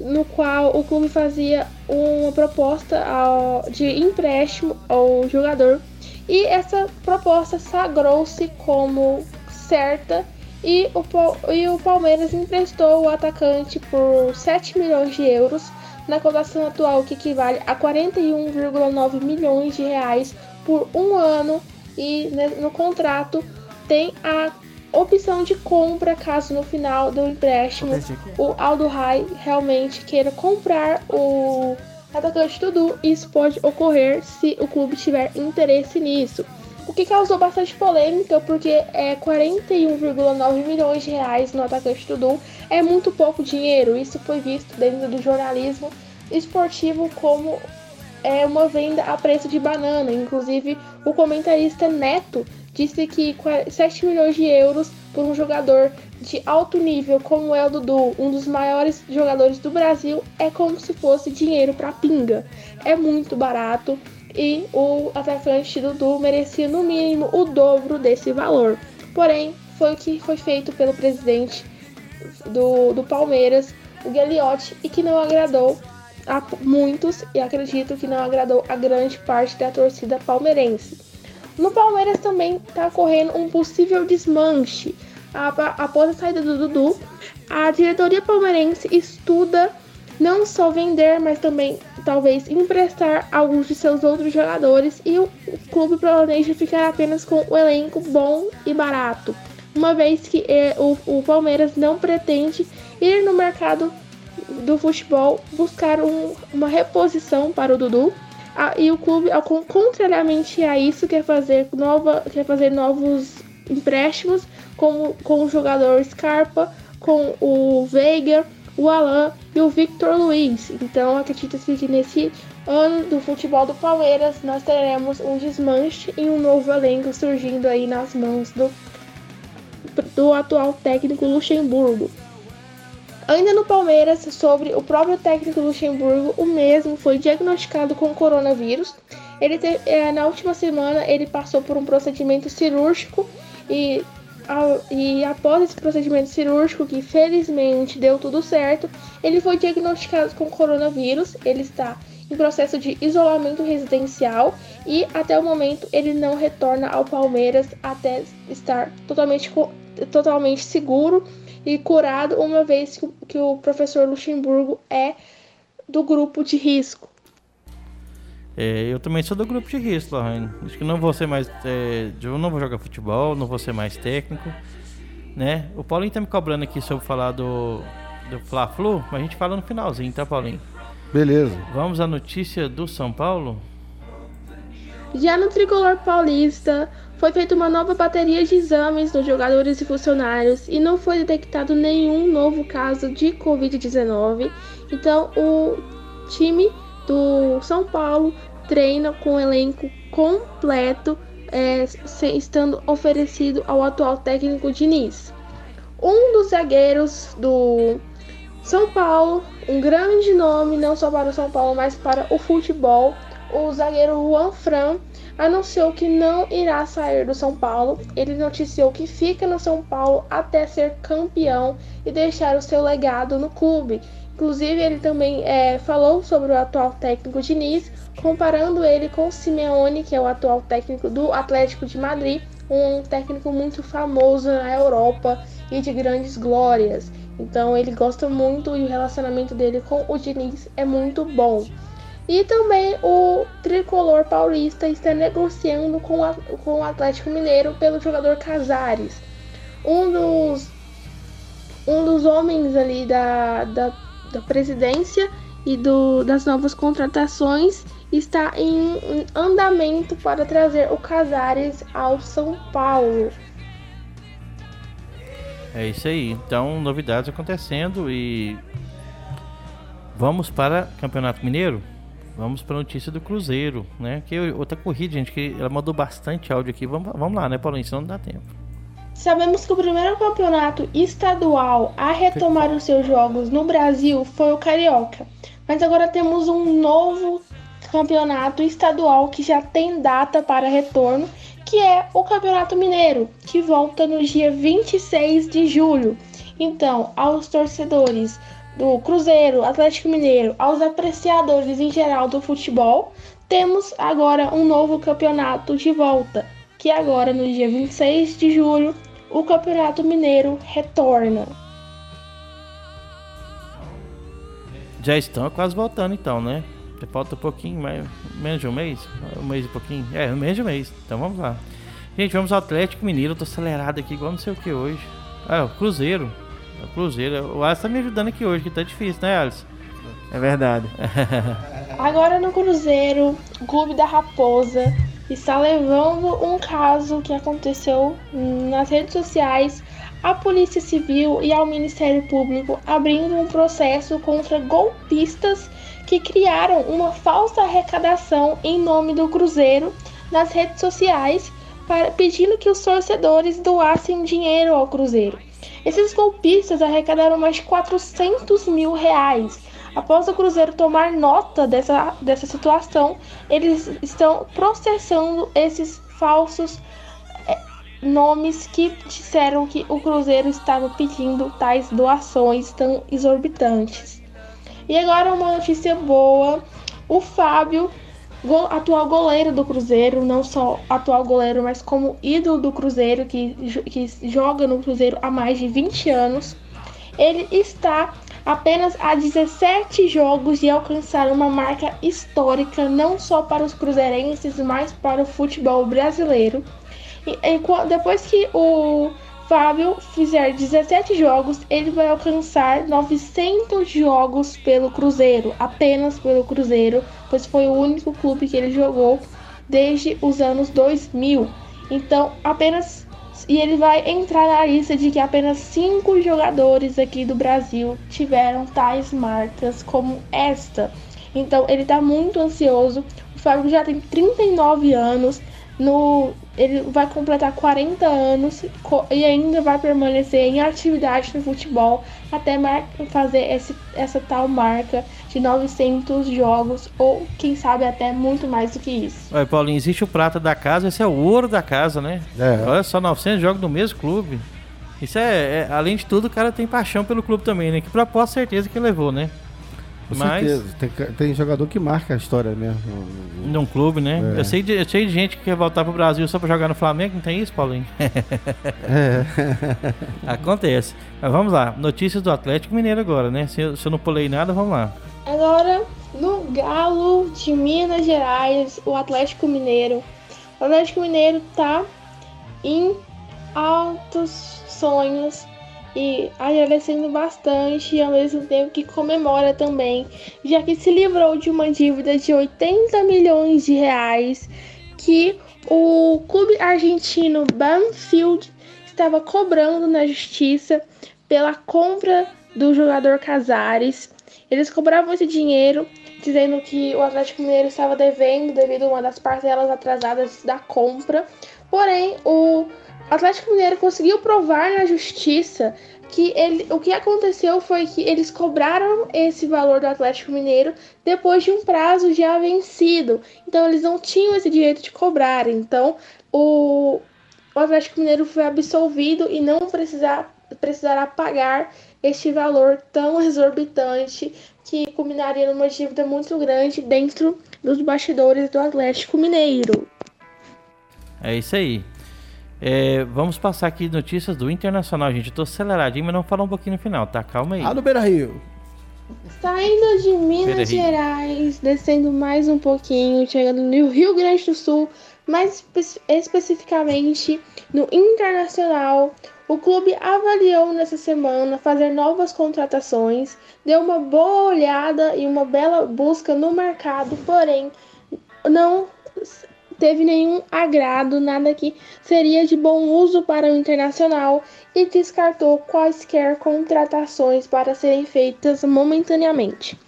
no qual o clube fazia uma proposta ao, de empréstimo ao jogador. E essa proposta sagrou-se como certa e o, e o Palmeiras emprestou o atacante por 7 milhões de euros na cotação atual, que equivale a 41,9 milhões de reais por um ano, e né, no contrato tem a opção de compra caso no final do empréstimo o Aldo Rai realmente queira comprar o atacante Dudu. Isso pode ocorrer se o clube tiver interesse nisso. O que causou bastante polêmica, porque é 41,9 milhões de reais no atacante Dudu é muito pouco dinheiro. Isso foi visto dentro do jornalismo esportivo como é uma venda a preço de banana. Inclusive, o comentarista Neto disse que 7 milhões de euros por um jogador de alto nível como é o Dudu, um dos maiores jogadores do Brasil, é como se fosse dinheiro para pinga. É muito barato e o atacante Dudu merecia no mínimo o dobro desse valor. Porém, foi o que foi feito pelo presidente do, do Palmeiras, o Gagliotti, e que não agradou a muitos e acredito que não agradou a grande parte da torcida palmeirense. No Palmeiras também está ocorrendo um possível desmanche. Após a saída do Dudu, a diretoria palmeirense estuda não só vender, mas também talvez emprestar alguns de seus outros jogadores e o clube planeja ficar apenas com o elenco bom e barato, uma vez que o, o Palmeiras não pretende ir no mercado do futebol buscar um, uma reposição para o Dudu. E o clube, contrariamente a isso, quer fazer, nova, quer fazer novos empréstimos com, com o jogador Scarpa, com o Veiga, o Alan e o Victor Luiz. Então acredita-se que nesse ano do futebol do Palmeiras nós teremos um desmanche e um novo elenco surgindo aí nas mãos do, do atual técnico Luxemburgo. Ainda no Palmeiras, sobre o próprio técnico Luxemburgo, o mesmo foi diagnosticado com coronavírus. Ele te, é, na última semana ele passou por um procedimento cirúrgico e e após esse procedimento cirúrgico, que felizmente deu tudo certo, ele foi diagnosticado com coronavírus. Ele está em processo de isolamento residencial e até o momento ele não retorna ao Palmeiras até estar totalmente, totalmente seguro e curado, uma vez que, que o professor Luxemburgo é do grupo de risco. É, eu também sou do grupo de risco, Lohane. Acho que não vou ser mais. É, eu não vou jogar futebol, não vou ser mais técnico. Né? O Paulinho tá me cobrando aqui sobre falar do, do Fla-Flu, mas a gente fala no finalzinho, tá, Paulinho? Beleza. Vamos à notícia do São Paulo? Já no tricolor paulista, foi feita uma nova bateria de exames nos jogadores e funcionários e não foi detectado nenhum novo caso de Covid-19. Então, o time do São Paulo treina com um elenco completo, é, estando oferecido ao atual técnico Diniz. Um dos zagueiros do São Paulo, um grande nome não só para o São Paulo, mas para o futebol. O zagueiro Juan Fran anunciou que não irá sair do São Paulo. Ele noticiou que fica no São Paulo até ser campeão e deixar o seu legado no clube. Inclusive, ele também é, falou sobre o atual técnico Diniz, comparando ele com Simeone, que é o atual técnico do Atlético de Madrid, um técnico muito famoso na Europa e de grandes glórias. Então, ele gosta muito e o relacionamento dele com o Diniz é muito bom. E também o tricolor paulista está negociando com, a, com o Atlético Mineiro pelo jogador Casares. Um dos, um dos homens ali da, da, da presidência e do, das novas contratações está em andamento para trazer o Casares ao São Paulo. É isso aí. Então, novidades acontecendo e vamos para Campeonato Mineiro. Vamos para a notícia do Cruzeiro, né? Que outra corrida, gente, que ela mandou bastante áudio aqui. Vamos, vamos lá, né, Paulinho? Senão não dá tempo. Sabemos que o primeiro campeonato estadual a retomar os seus jogos no Brasil foi o Carioca. Mas agora temos um novo campeonato estadual que já tem data para retorno, que é o Campeonato Mineiro, que volta no dia 26 de julho. Então, aos torcedores do Cruzeiro, Atlético Mineiro, aos apreciadores em geral do futebol, temos agora um novo campeonato de volta, que agora no dia 26 de julho o Campeonato Mineiro retorna. Já estão quase voltando então, né? Falta um pouquinho, mais, menos de um mês? Um mês e pouquinho? É, menos de um mês. Então vamos lá. Gente, vamos ao Atlético Mineiro. Eu tô acelerado aqui, igual não sei o que hoje. Ah, o Cruzeiro. O Cruzeiro. O Alisson tá me ajudando aqui hoje, que tá difícil, né, Alisson? É verdade. Agora no Cruzeiro, o Clube da Raposa está levando um caso que aconteceu nas redes sociais à Polícia Civil e ao Ministério Público, abrindo um processo contra golpistas que criaram uma falsa arrecadação em nome do Cruzeiro nas redes sociais, para, pedindo que os torcedores doassem dinheiro ao Cruzeiro. Esses golpistas arrecadaram mais de 400 mil reais. Após o Cruzeiro tomar nota dessa, dessa situação, eles estão processando esses falsos é, nomes que disseram que o Cruzeiro estava pedindo tais doações tão exorbitantes. E agora uma notícia boa: o Fábio, atual goleiro do Cruzeiro, não só atual goleiro, mas como ídolo do Cruzeiro, que, que joga no Cruzeiro há mais de 20 anos, ele está apenas a 17 jogos de alcançar uma marca histórica não só para os cruzeirenses, mas para o futebol brasileiro. E, e, depois que o Fábio fizer 17 jogos, ele vai alcançar 900 jogos pelo Cruzeiro, apenas pelo Cruzeiro, pois foi o único clube que ele jogou desde os anos 2000. Então, apenas e ele vai entrar na lista de que apenas cinco jogadores aqui do Brasil tiveram tais marcas como esta. Então, ele está muito ansioso. O Fábio já tem 39 anos. No, ele vai completar 40 anos e ainda vai permanecer em atividade no futebol até fazer esse, essa tal marca de 900 jogos ou quem sabe até muito mais do que isso. Olha, Paulinho, existe o prata da casa, esse é o ouro da casa, né? É. Olha só, 900 jogos no mesmo clube. Isso é, é, além de tudo, o cara tem paixão pelo clube também, né? Que proposta certeza que levou, né? Com Mas, certeza. Tem, tem, jogador que marca a história mesmo. Num clube, né? É. Eu, sei de, eu sei de gente que quer voltar pro Brasil só pra jogar no Flamengo, não tem isso, Paulinho? é. Acontece. Mas vamos lá. Notícias do Atlético Mineiro agora, né? Se eu, se eu não pulei nada, vamos lá. Agora, no Galo de Minas Gerais, o Atlético Mineiro. O Atlético Mineiro tá em altos sonhos e agradecendo bastante e ao mesmo tempo que comemora também, já que se livrou de uma dívida de 80 milhões de reais que o clube argentino Banfield estava cobrando na justiça pela compra do jogador Casares. Eles cobravam esse dinheiro, dizendo que o Atlético Mineiro estava devendo devido a uma das parcelas atrasadas da compra. Porém, o Atlético Mineiro conseguiu provar na justiça que ele, o que aconteceu foi que eles cobraram esse valor do Atlético Mineiro depois de um prazo já vencido. Então eles não tinham esse direito de cobrar. Então o, o Atlético Mineiro foi absolvido e não precisar, precisará pagar este valor tão exorbitante que culminaria numa dívida muito grande dentro dos bastidores do Atlético Mineiro. É isso aí. É, vamos passar aqui notícias do Internacional, gente. Eu tô aceleradinho, mas não falar um pouquinho no final, tá? Calma aí. Ah, no Beira Rio. Saindo de Minas Gerais, descendo mais um pouquinho, chegando no Rio Grande do Sul, mais espe especificamente no Internacional. O clube avaliou nessa semana fazer novas contratações, deu uma boa olhada e uma bela busca no mercado, porém não teve nenhum agrado, nada que seria de bom uso para o internacional e descartou quaisquer contratações para serem feitas momentaneamente.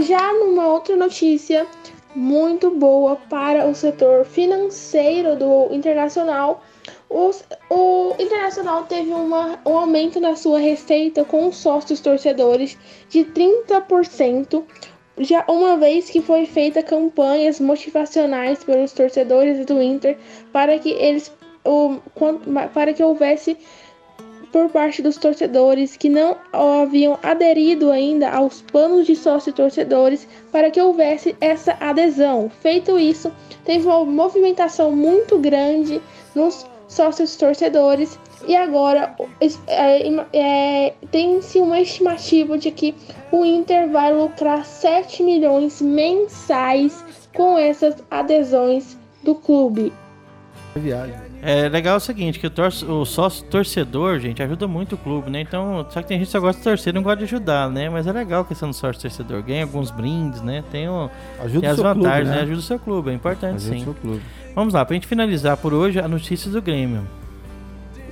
Já numa outra notícia muito boa para o setor financeiro do internacional, o, o Internacional teve uma, um aumento na sua receita com os sócios torcedores de 30%, já uma vez que foi feita campanhas motivacionais pelos torcedores do Inter para que eles o, para que houvesse por parte dos torcedores que não haviam aderido ainda aos planos de sócio torcedores para que houvesse essa adesão. Feito isso, teve uma movimentação muito grande nos sócios torcedores e agora é, é, tem-se uma estimativa de que o Inter vai lucrar 7 milhões mensais com essas adesões do clube. É legal o seguinte, que o, o sócio torcedor, gente, ajuda muito o clube, né? Então, só que tem gente que só gosta de torcer não gosta de ajudar, né? Mas é legal que sendo sócio torcedor ganha alguns brindes, né? Tem, o, ajuda tem as vantagens, clube, né? né? Ajuda o seu clube, é importante ajuda sim. Vamos lá, pra gente finalizar por hoje, a notícia do Grêmio.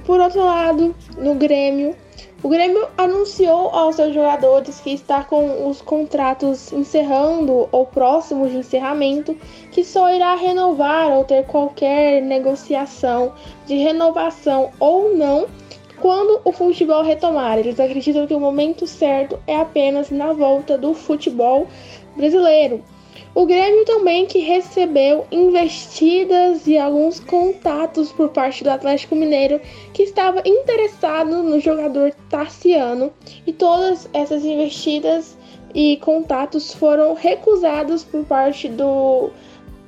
Por outro lado, no Grêmio, o Grêmio anunciou aos seus jogadores que está com os contratos encerrando ou próximos de encerramento, que só irá renovar ou ter qualquer negociação de renovação ou não quando o futebol retomar. Eles acreditam que o momento certo é apenas na volta do futebol brasileiro. O Grêmio também que recebeu investidas e alguns contatos por parte do Atlético Mineiro que estava interessado no jogador Tassiano e todas essas investidas e contatos foram recusados por parte do,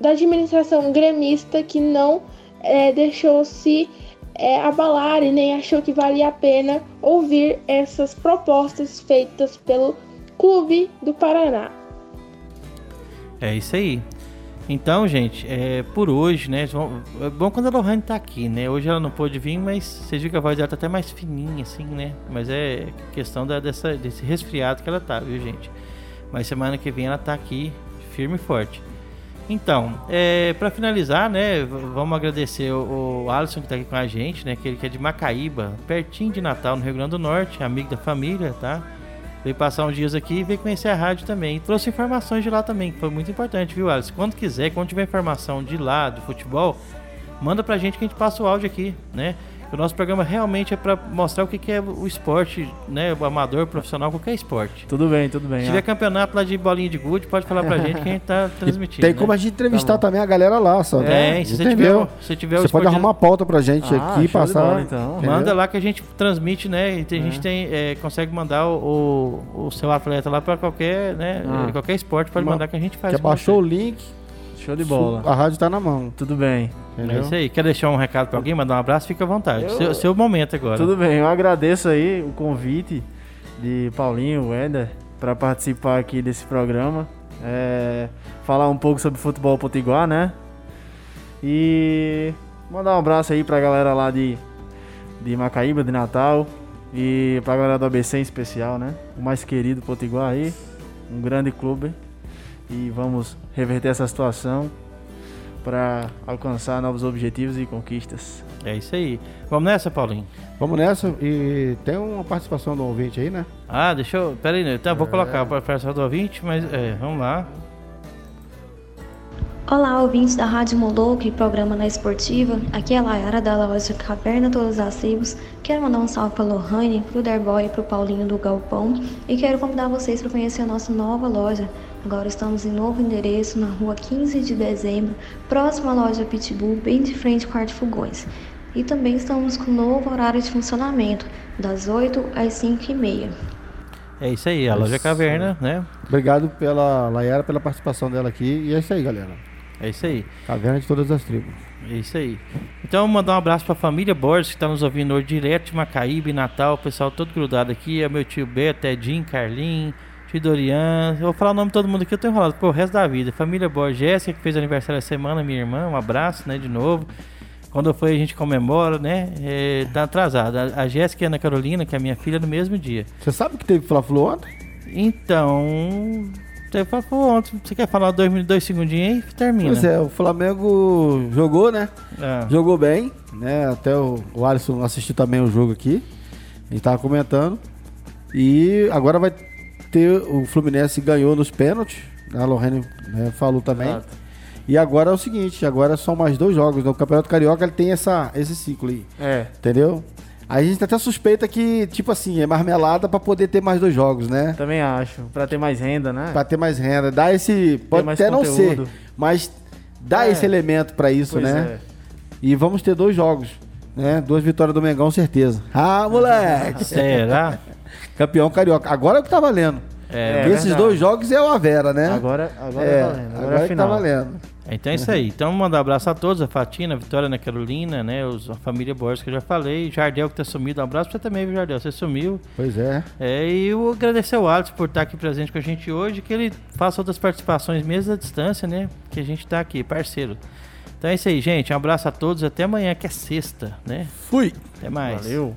da administração gremista que não é, deixou se é, abalar e nem achou que valia a pena ouvir essas propostas feitas pelo Clube do Paraná. É isso aí. Então, gente, é, por hoje, né? É bom quando a Lohane tá aqui, né? Hoje ela não pôde vir, mas vocês viram que a voz dela tá até mais fininha, assim, né? Mas é questão da, dessa, desse resfriado que ela tá, viu, gente? Mas semana que vem ela tá aqui, firme e forte. Então, é, para finalizar, né? Vamos agradecer o, o Alisson que tá aqui com a gente, né? Que ele que é de Macaíba, pertinho de Natal, no Rio Grande do Norte, amigo da família, tá? Veio passar uns dias aqui e veio conhecer a rádio também. E trouxe informações de lá também, que foi muito importante, viu, Alice? Quando quiser, quando tiver informação de lá, do futebol, manda pra gente que a gente passa o áudio aqui, né? O nosso programa realmente é para mostrar o que, que é o esporte, né? O amador, profissional, qualquer esporte. Tudo bem, tudo bem. Se tiver campeonato lá de bolinha de gude, pode falar pra gente que a gente tá transmitindo. Tem né? como a gente entrevistar tá também a galera lá, só. É, se você tiver, se tiver Você pode arrumar pauta pra gente ah, aqui, passar. Bola, então. Manda lá que a gente transmite, né? E a gente é. tem, é, consegue mandar o, o, seu atleta lá pra qualquer, né? Ah. Qualquer esporte, pode mandar que a gente faz. Que baixou o link. Show de bola. A rádio tá na mão. Tudo bem. Entendeu? É isso aí. Quer deixar um recado pra alguém, mandar um abraço? Fica à vontade. Eu... Seu, seu, momento agora. Tudo bem. Eu agradeço aí o convite de Paulinho, Wender, para participar aqui desse programa. É, falar um pouco sobre futebol potiguar, né? E mandar um abraço aí pra galera lá de, de Macaíba, de Natal. E pra galera do ABC em especial, né? O mais querido Potiguar aí. Um grande clube e vamos reverter essa situação para alcançar novos objetivos e conquistas. É isso aí. Vamos nessa, Paulinho? Vamos nessa. E tem uma participação do ouvinte aí, né? Ah, deixa eu. Pera aí, né? Tá, vou colocar a participação do ouvinte, mas é, vamos lá. Olá, ouvintes da Rádio Moloco e programa na Esportiva. Aqui é a Layara da loja Caverna Todos Acibos. Quero mandar um salve para a Lohane, para o Derboy e para o Paulinho do Galpão. E quero convidar vocês para conhecer a nossa nova loja. Agora estamos em novo endereço, na rua 15 de dezembro, próximo à loja Pitbull, bem de frente com a Arte Fogões. E também estamos com novo horário de funcionamento, das 8 às 5 e meia. É isso aí, a loja Caverna, né? Obrigado pela Layara, pela participação dela aqui. E é isso aí, galera. É isso aí. Caverna de todas as tribos. É isso aí. Então, mandar um abraço para a família Borges, que está nos ouvindo hoje direto de Macaíba, Natal. O pessoal todo grudado aqui. É meu tio Beto, Edinho, Carlinho, tio Dorian. Eu vou falar o nome de todo mundo aqui, eu tô enrolado pro resto da vida. Família Borges, Jéssica, que fez aniversário essa semana, minha irmã. Um abraço, né, de novo. Quando foi a gente comemora, né? É, tá atrasado. A, Jéssica e a Ana Carolina, que é a minha filha, no mesmo dia. Você sabe que teve Fla-Flu ontem? Então. Você falou ontem. Você quer falar dois, dois segundinhos aí? Termina. Pois é, o Flamengo jogou, né? Ah. Jogou bem, né? Até o, o Alisson assistiu também o jogo aqui. A gente tava comentando. E agora vai ter. O Fluminense ganhou nos pênaltis. A Lorraine né, falou também. Exato. E agora é o seguinte, agora são mais dois jogos. Né? O Campeonato Carioca ele tem essa, esse ciclo aí. É, Entendeu? A gente até suspeita que, tipo assim, é marmelada pra poder ter mais dois jogos, né? também acho. Para ter mais renda, né? Pra ter mais renda. Dá esse. Pode mais até não ser, conteúdo. mas dá É. esse elemento pra isso, Pois né? é. E vamos ter dois jogos, né? Duas vitórias do Mengão, certeza. Ah, moleque! Será? Campeão carioca. Agora é o que tá valendo. É, Porque esses verdade. dois jogos é o Avera, né? Agora, agora é, é valendo. Agora, agora é que tá final. valendo. Então é isso aí. Então mandar um abraço a todos, a Fatina, a Vitória, a Carolina, né? Os, a família Borges que eu já falei, Jardel que tá sumido. Um abraço pra você também, viu, Jardel? Você sumiu. Pois é. É, e eu agradecer ao Alisson por estar aqui presente com a gente hoje, que ele faça outras participações mesmo à distância, né? Que a gente tá aqui, parceiro. Então é isso aí, gente. Um abraço a todos. Até amanhã, que é sexta, né? Fui! Até mais. Valeu.